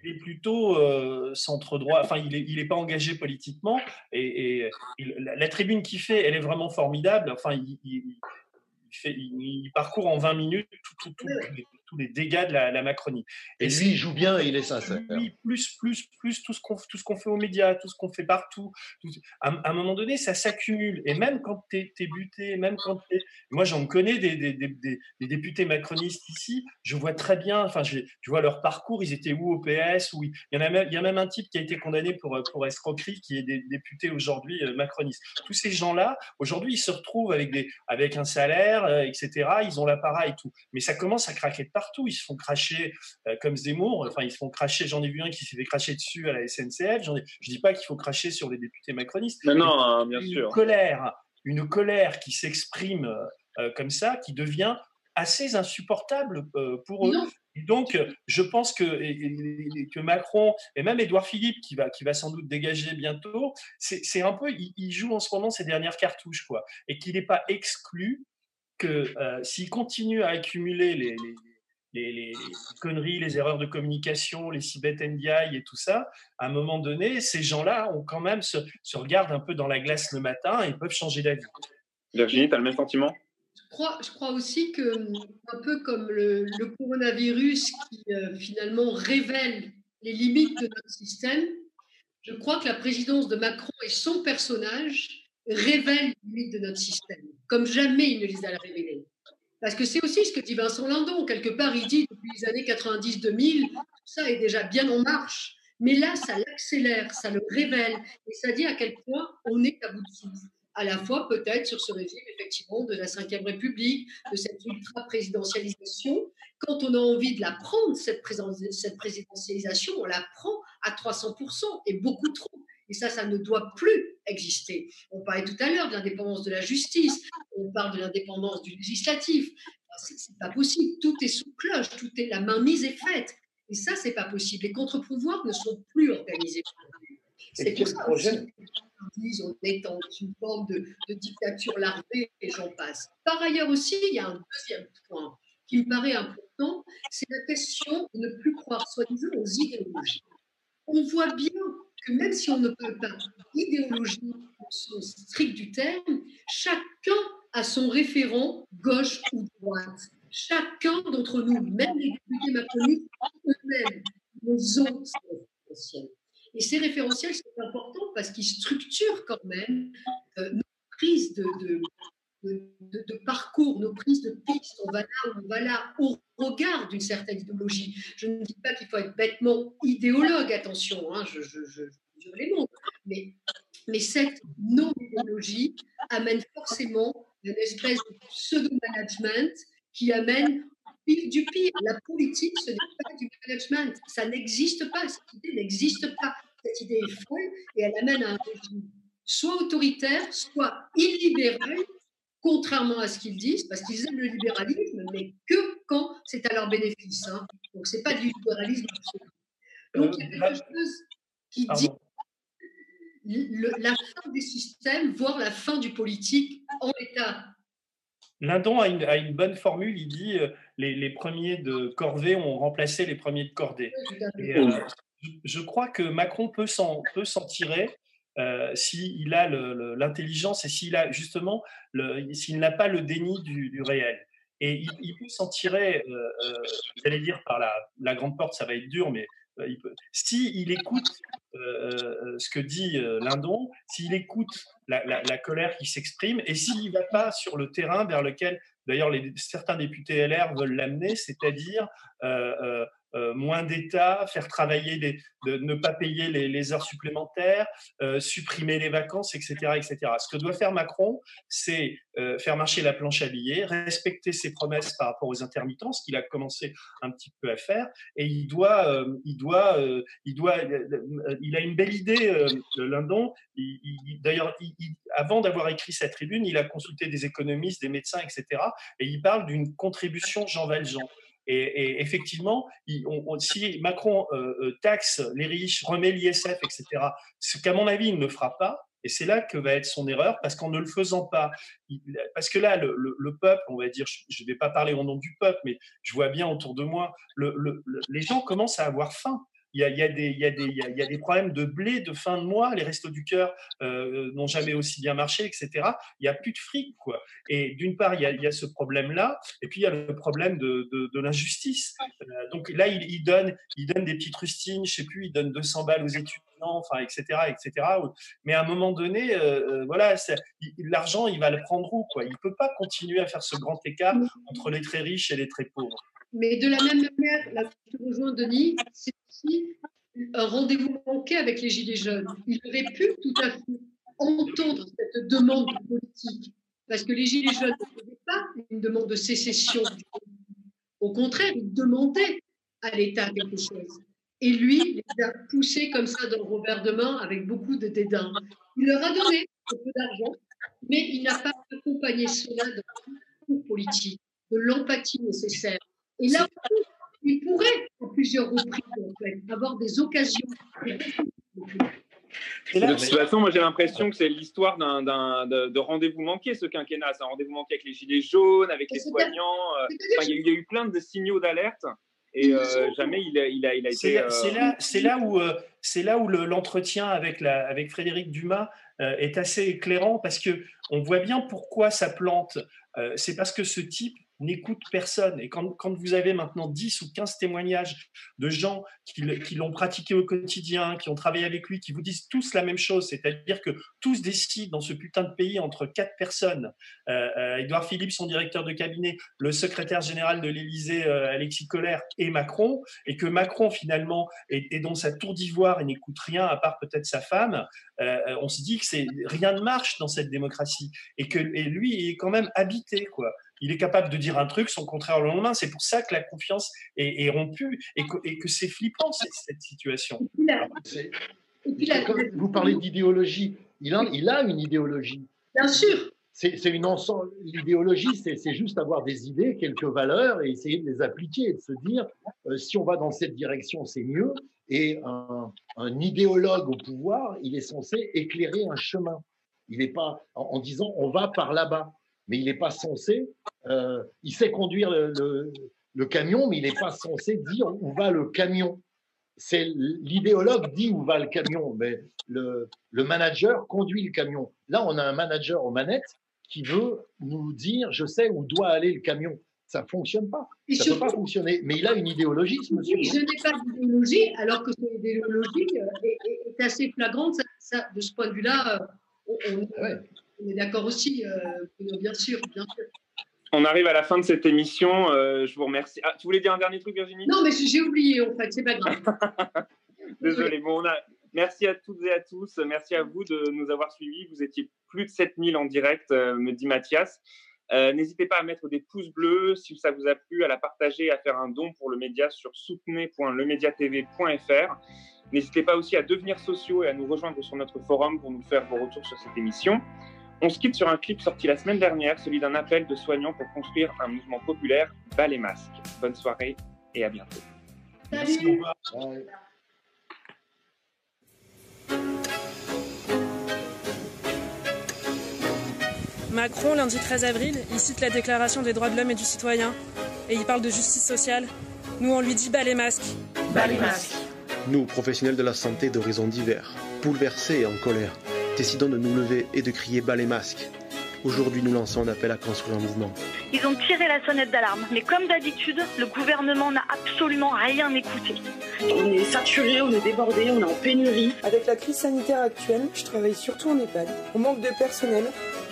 Speaker 6: il, est, plutôt euh, centre-droit, enfin, il n'est est pas engagé politiquement. Et, la, tribune qu'il fait, elle est vraiment formidable. Enfin, il, il, parcourt en 20 minutes tout, tout, tous les dégâts de la, Macronie.
Speaker 4: Et, lui, il joue bien et il est sincère.
Speaker 6: Oui, plus, plus, plus tout ce qu'on qu'on fait aux médias, tout ce qu'on fait partout. à, un moment donné, ça s'accumule. Et même quand tu es, buté, même quand es... Moi, j'en connais des, des, des, des, députés macronistes ici. Je vois très bien, enfin, je, je, vois leur parcours. Ils étaient où au PS où il, y en a même, il y a même un type qui a été condamné pour, pour escroquerie, qui est député aujourd'hui euh, macroniste. Tous ces gens-là, aujourd'hui, ils se retrouvent avec, des, avec un salaire, euh, etc. Ils ont l'appareil et tout. Mais ça commence à craquer partout. Ils se font cracher euh, comme Zemmour. Enfin, ils se font cracher. J'en ai vu un qui s'est fait cracher dessus à la SNCF. je ne dis pas qu'il faut cracher sur les députés macronistes.
Speaker 2: Non, non, hein, bien
Speaker 6: une
Speaker 2: sûr.
Speaker 6: Colère, une colère qui s'exprime euh, comme ça, qui devient assez insupportable euh, pour eux. donc, je pense que, que Macron et même Édouard Philippe, qui va, qui va sans doute dégager bientôt, c'est un peu, il, joue en ce moment ses dernières cartouches, quoi, et qu'il n'est pas exclu que s'il continue à accumuler les, les, conneries, les erreurs de communication, les Sibeth Ndiaye et tout ça, à un moment donné, ces gens-là ont quand même se, se, regardent un peu dans la glace le matin et peuvent changer d'avis.
Speaker 2: Virginie, tu as le même sentiment?
Speaker 5: Je crois, je crois aussi que, un peu comme le, coronavirus qui euh, finalement révèle les limites de notre système, je crois que la présidence de Macron et son personnage révèlent les limites de notre système, comme jamais il ne les a révélées. Parce que c'est aussi ce que dit Vincent Lindon. Quelque part, il dit depuis les années 90-2000, tout ça est déjà bien en marche. Mais là, ça l'accélère, ça le révèle. Et ça dit à quel point on est à bout de souffle. À la fois, peut-être, sur ce régime, effectivement, de la Ve République, de cette ultra-présidentialisation. Quand on a envie de la prendre, cette, cette présidentialisation, on la prend à 300% et beaucoup trop. Et ça, ça ne doit plus exister. On parlait tout à l'heure de l'indépendance de la justice, on parle de l'indépendance du législatif. C'est pas possible. Tout est sous cloche, tout est la main mise est faite. Et ça, c'est pas possible. Les contre-pouvoirs ne sont plus organisés.
Speaker 4: C'est pour ça aussi
Speaker 5: on est dans une forme de, de dictature larvée et j'en passe. Par ailleurs aussi, il y a un deuxième point qui me paraît important, c'est la question de ne plus croire soi-disant aux idéologies. On voit bien même si on ne parle pas d'idéologie au sens strict du terme, chacun a son référent gauche ou droite. Chacun d'entre nous, même les députés macronistes, eux-mêmes, nous ont ces référentiels. Et ces référentiels sont importants parce qu'ils structurent quand même euh, nos prises de, parcours, nos prises de pistes. On va là, on va là, au regard d'une certaine idéologie. Je ne dis pas qu'il faut être bêtement idéologue, attention, hein, je, je, les mots, mais, mais cette non-idéologie amène forcément une espèce de pseudo-management qui amène du pire. La politique, ce n'est pas du management. Ça n'existe pas. Cette idée n'existe pas. Cette idée est folle et elle amène à un régime soit autoritaire, soit illibéral, contrairement à ce qu'ils disent, parce qu'ils aiment le libéralisme, mais que quand c'est à leur bénéfice. Hein. Donc, ce n'est pas du libéralisme absolu. Donc, il y a quelque euh, chose qui dit la fin des systèmes, voire la fin du politique en l'état.
Speaker 6: Lindon a une, bonne formule, il dit euh, les, premiers de Corvée ont remplacé les premiers de Cordée. Euh, je, crois que Macron peut s'en tirer euh, s'il a l'intelligence et s'il a justement s'il n'a pas le déni du, réel. Et il, peut s'en tirer, vous allez dire par la, grande porte, ça va être dur, mais peut, si il écoute ce que dit Lindon, s'il écoute la, colère qui s'exprime et s'il ne va pas sur le terrain vers lequel, d'ailleurs, certains députés LR veulent l'amener, c'est-à-dire moins d'État, faire travailler, de, ne pas payer les, heures supplémentaires, supprimer les vacances, etc., etc. Ce que doit faire Macron, c'est faire marcher la planche à billets, respecter ses promesses par rapport aux intermittents, ce qu'il a commencé un petit peu à faire, et il doit, il doit, il doit, il a une belle idée, Lindon. D'ailleurs, avant d'avoir écrit cette tribune, il a consulté des économistes, des médecins, etc. Et il parle d'une contribution Jean Valjean. Et, effectivement, si Macron euh, euh, taxe les riches, remet l'ISF, etc., ce qu'à mon avis, il ne fera pas, et c'est là que va être son erreur, parce qu'en ne le faisant pas, parce que là, le, peuple, on va dire, je ne vais pas parler au nom du peuple, mais je vois bien autour de moi, les gens commencent à avoir faim il y a, des, il, y a des, il y a des problèmes de blé de fin de mois, les restos du cœur euh, n'ont jamais aussi bien marché, etc. Il n'y a plus de fric, quoi. Et d'une part, il y, a, il y a ce problème-là, et puis il y a le problème de, de, l'injustice. Euh, donc là, il, il, donne, il donne des petites rustines, je sais plus, il donne 200 balles aux étudiants, enfin, etc., etc. Mais à un moment donné, euh, voilà, l'argent, il va le prendre où, quoi? Il peut pas continuer à faire ce grand écart entre les très riches et les très pauvres.
Speaker 5: Mais de la même manière, là, je rejoins, Denis, c'est aussi un rendez-vous manqué avec les Gilets jaunes. Il aurait pu tout à fait entendre cette demande politique, parce que les Gilets jaunes ne faisaient pas une demande de sécession. Au contraire, ils demandaient à l'État quelque chose. Et lui, il a poussé comme ça dans le revers de main avec beaucoup de dédain. Il leur a donné un peu d'argent, mais il n'a pas accompagné cela de la politique, de l'empathie nécessaire. Et là, il pourrait, à plusieurs reprises, avoir des occasions.
Speaker 2: de toute façon, moi j'ai l'impression que c'est l'histoire d'un, de, rendez-vous manqué, ce quinquennat. C'est un rendez-vous manqué avec les gilets jaunes, avec les soignants. Euh, il y, a eu plein de signaux d'alerte et euh, jamais il a, il a, il a été.
Speaker 6: C'est là, c'est là, où, c'est là où l'entretien avec, la, avec Frédéric Dumas est assez éclairant parce que on voit bien pourquoi ça plante. c'est parce que ce type n'écoute personne. Et quand, vous avez maintenant 10 ou 15 témoignages de gens qui, l'ont pratiqué au quotidien, qui ont travaillé avec lui, qui vous disent tous la même chose, c'est-à-dire que tous décident dans ce putain de pays entre quatre personnes, euh, euh Edouard Philippe, son directeur de cabinet, le secrétaire général de l'Élysée, euh, Alexis Collère, et Macron, et que Macron finalement est, dans sa tour d'ivoire et n'écoute rien à part peut-être sa femme, euh, on se dit que rien ne marche dans cette démocratie. Et que et lui est quand même habité quoi il est capable de dire un truc, son contraire le lendemain. C'est pour ça que la confiance est, rompue et que, c'est flippant cette, situation.
Speaker 4: vous parlez d'idéologie. Il a, il a une idéologie.
Speaker 5: Bien sûr.
Speaker 4: C'est une ensemble. L'idéologie, c'est juste avoir des idées, quelques valeurs et essayer de les appliquer et de se dire euh, si on va dans cette direction, c'est mieux. Et un, un, idéologue au pouvoir, il est censé éclairer un chemin. Il n'est pas en disant on va par là-bas mais il n'est pas censé, euh, il sait conduire le, le, camion, mais il n'est pas censé dire où va le camion. C'est l'idéologue dit où va le camion, mais le, le manager conduit le camion. Là, on a un manager aux manettes qui veut nous dire, je sais où doit aller le camion. Ça ne fonctionne pas. ça ne peut pas fonctionner. Mais il a une idéologie, ce monsieur.
Speaker 5: je n'ai pas d'idéologie, alors que son idéologie euh, est, assez flagrante. Ça, de ce point de vue-là, euh, on, on est d'accord aussi, euh, bien sûr, bien sûr.
Speaker 2: On arrive à la fin de cette émission. Euh, je vous remercie. Ah, tu voulais dire un dernier truc, Virginie?
Speaker 5: Non, mais j'ai oublié, en fait, c'est pas grave.
Speaker 2: Désolé. Bon, on a... Merci à toutes et à tous. Merci à vous de nous avoir suivis. Vous étiez plus de 7000 en direct, euh, me dit Mathias. N'hésitez pas à mettre des pouces bleus si ça vous a plu, à la partager, à faire un don pour le média sur soutenez.lemediatv.fr. N'hésitez pas aussi à devenir sociaux et à nous rejoindre sur notre forum pour nous faire vos retours sur cette émission. On se quitte sur un clip sorti la semaine dernière, celui d'un appel de soignants pour construire un mouvement populaire Bas les masques. Bonne soirée et à bientôt.
Speaker 5: Salut.
Speaker 15: Macron, lundi 13 avril, il cite la Déclaration des droits de l'homme et du citoyen et il parle de justice sociale. Nous, on lui dit bas les masques.
Speaker 16: Bas les masques.
Speaker 17: Nous, professionnels de la santé d'horizons divers, bouleversés et en colère, décidons de nous lever et de crier bas les masques. Aujourd'hui, nous lançons un appel à construire un mouvement.
Speaker 18: Ils ont tiré la sonnette d'alarme, mais comme d'habitude, le gouvernement n'a absolument rien écouté.
Speaker 19: On est saturé, on est débordé, on est en pénurie.
Speaker 20: Avec la crise sanitaire actuelle, je travaille surtout en EHPAD. On manque de personnel,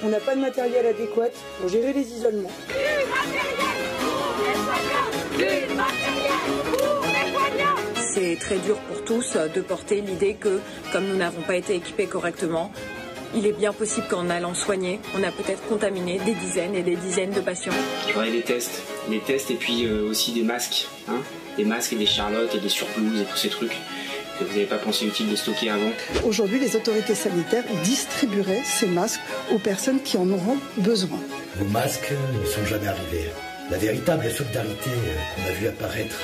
Speaker 20: on n'a pas de matériel adéquat pour gérer les isolements.
Speaker 21: Du matériel pour les soignants Du matériel
Speaker 16: est très dur pour tous de porter l'idée que, comme nous n'avons pas été équipés correctement, il est bien possible qu'en allant soigner, on a peut-être contaminé des dizaines et des dizaines de patients.
Speaker 21: Il faudrait des tests, des tests et puis euh, aussi des masques, hein des masques et des charlottes et des surblouses et tous ces trucs que vous n'avez pas pensé utile de stocker avant.
Speaker 7: Aujourd'hui, les autorités sanitaires distribueraient ces masques aux personnes qui en auront besoin.
Speaker 22: Vos masques ne sont jamais arrivés. La véritable solidarité euh, qu'on a vu apparaître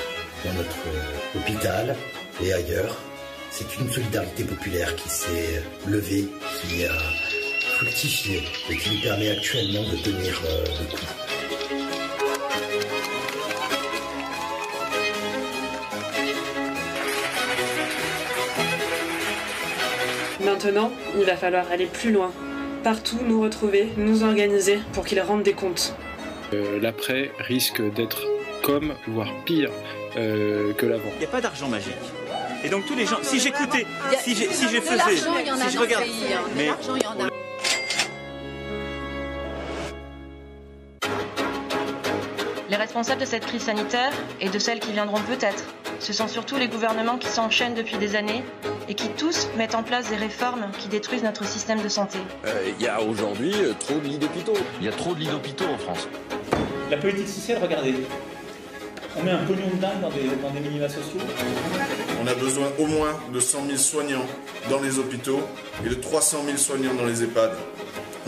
Speaker 22: dans notre euh, hôpital et ailleurs, c'est une solidarité populaire qui s'est levée, qui a fructifié et qui nous permet actuellement de tenir euh, le coup.
Speaker 15: Maintenant, il va falloir aller plus loin. Partout nous retrouver, nous organiser pour qu'ils rendent des comptes.
Speaker 23: Euh, L'après risque d'être comme, voire pire euh, que l'avant.
Speaker 9: Il n'y a pas d'argent magique. Et donc tous les gens, si j'écoutais, si je, si faisais,
Speaker 11: l'argent, il y en a
Speaker 9: si je
Speaker 11: dans ce
Speaker 9: regarde,
Speaker 11: pays, hein.
Speaker 9: Mais.
Speaker 24: Les responsables de cette crise sanitaire et de celles qui viendront peut-être, ce sont surtout les gouvernements qui s'enchaînent depuis des années et qui tous mettent en place des réformes qui détruisent notre système de santé.
Speaker 8: Il y a aujourd'hui euh, trop de lits d'hôpitaux.
Speaker 25: Il y a trop de lits d'hôpitaux en France.
Speaker 26: La politique sociale, regardez. On met un pognon de dingue dans des, dans des minima sociaux.
Speaker 27: On a besoin au moins de 100 000 soignants dans les hôpitaux et de 300 000 soignants dans les EHPAD.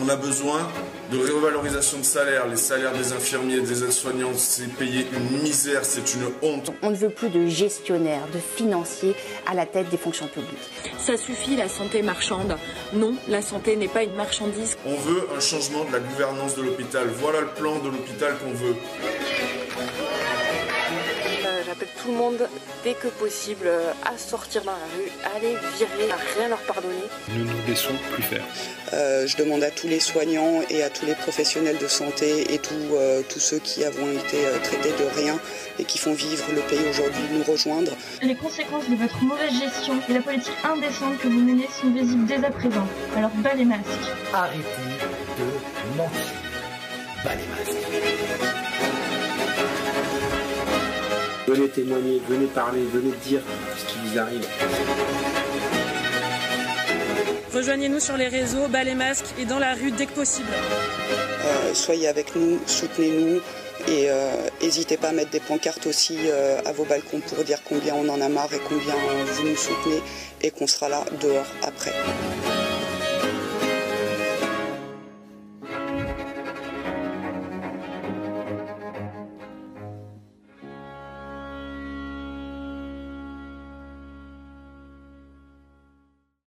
Speaker 27: On a besoin de revalorisation de salaire. Les salaires des infirmiers et des aides-soignants, c'est payé une misère, c'est une honte.
Speaker 28: On ne veut plus de gestionnaires, de financiers à la tête des fonctions publiques.
Speaker 16: Ça suffit la santé marchande. Non, la santé n'est pas une marchandise.
Speaker 27: On veut un changement de la gouvernance de l'hôpital. Voilà le plan de l'hôpital qu'on veut.
Speaker 28: Tout le monde dès que possible euh, à sortir dans la rue, à les virer, à rien leur pardonner.
Speaker 23: Ne nous laissons plus faire.
Speaker 29: Euh, je demande à tous les soignants et à tous les professionnels de santé et tous, euh, tous ceux qui avons été euh, traités de rien et qui font vivre le pays aujourd'hui de nous rejoindre.
Speaker 30: Les conséquences de votre mauvaise gestion et la politique indécente que vous menez sont visibles dès à présent. Alors bas les masques.
Speaker 22: Arrêtez de mentir. Bas les masques.
Speaker 21: Venez témoigner, venez parler, venez dire ce qui vous arrive.
Speaker 15: Rejoignez-nous sur les réseaux, bas les masques et dans la rue dès que possible.
Speaker 29: Euh, soyez avec nous, soutenez-nous et n'hésitez pas à mettre des pancartes aussi euh, à vos balcons pour dire combien on en a marre et combien euh, vous nous soutenez et qu'on sera là dehors après.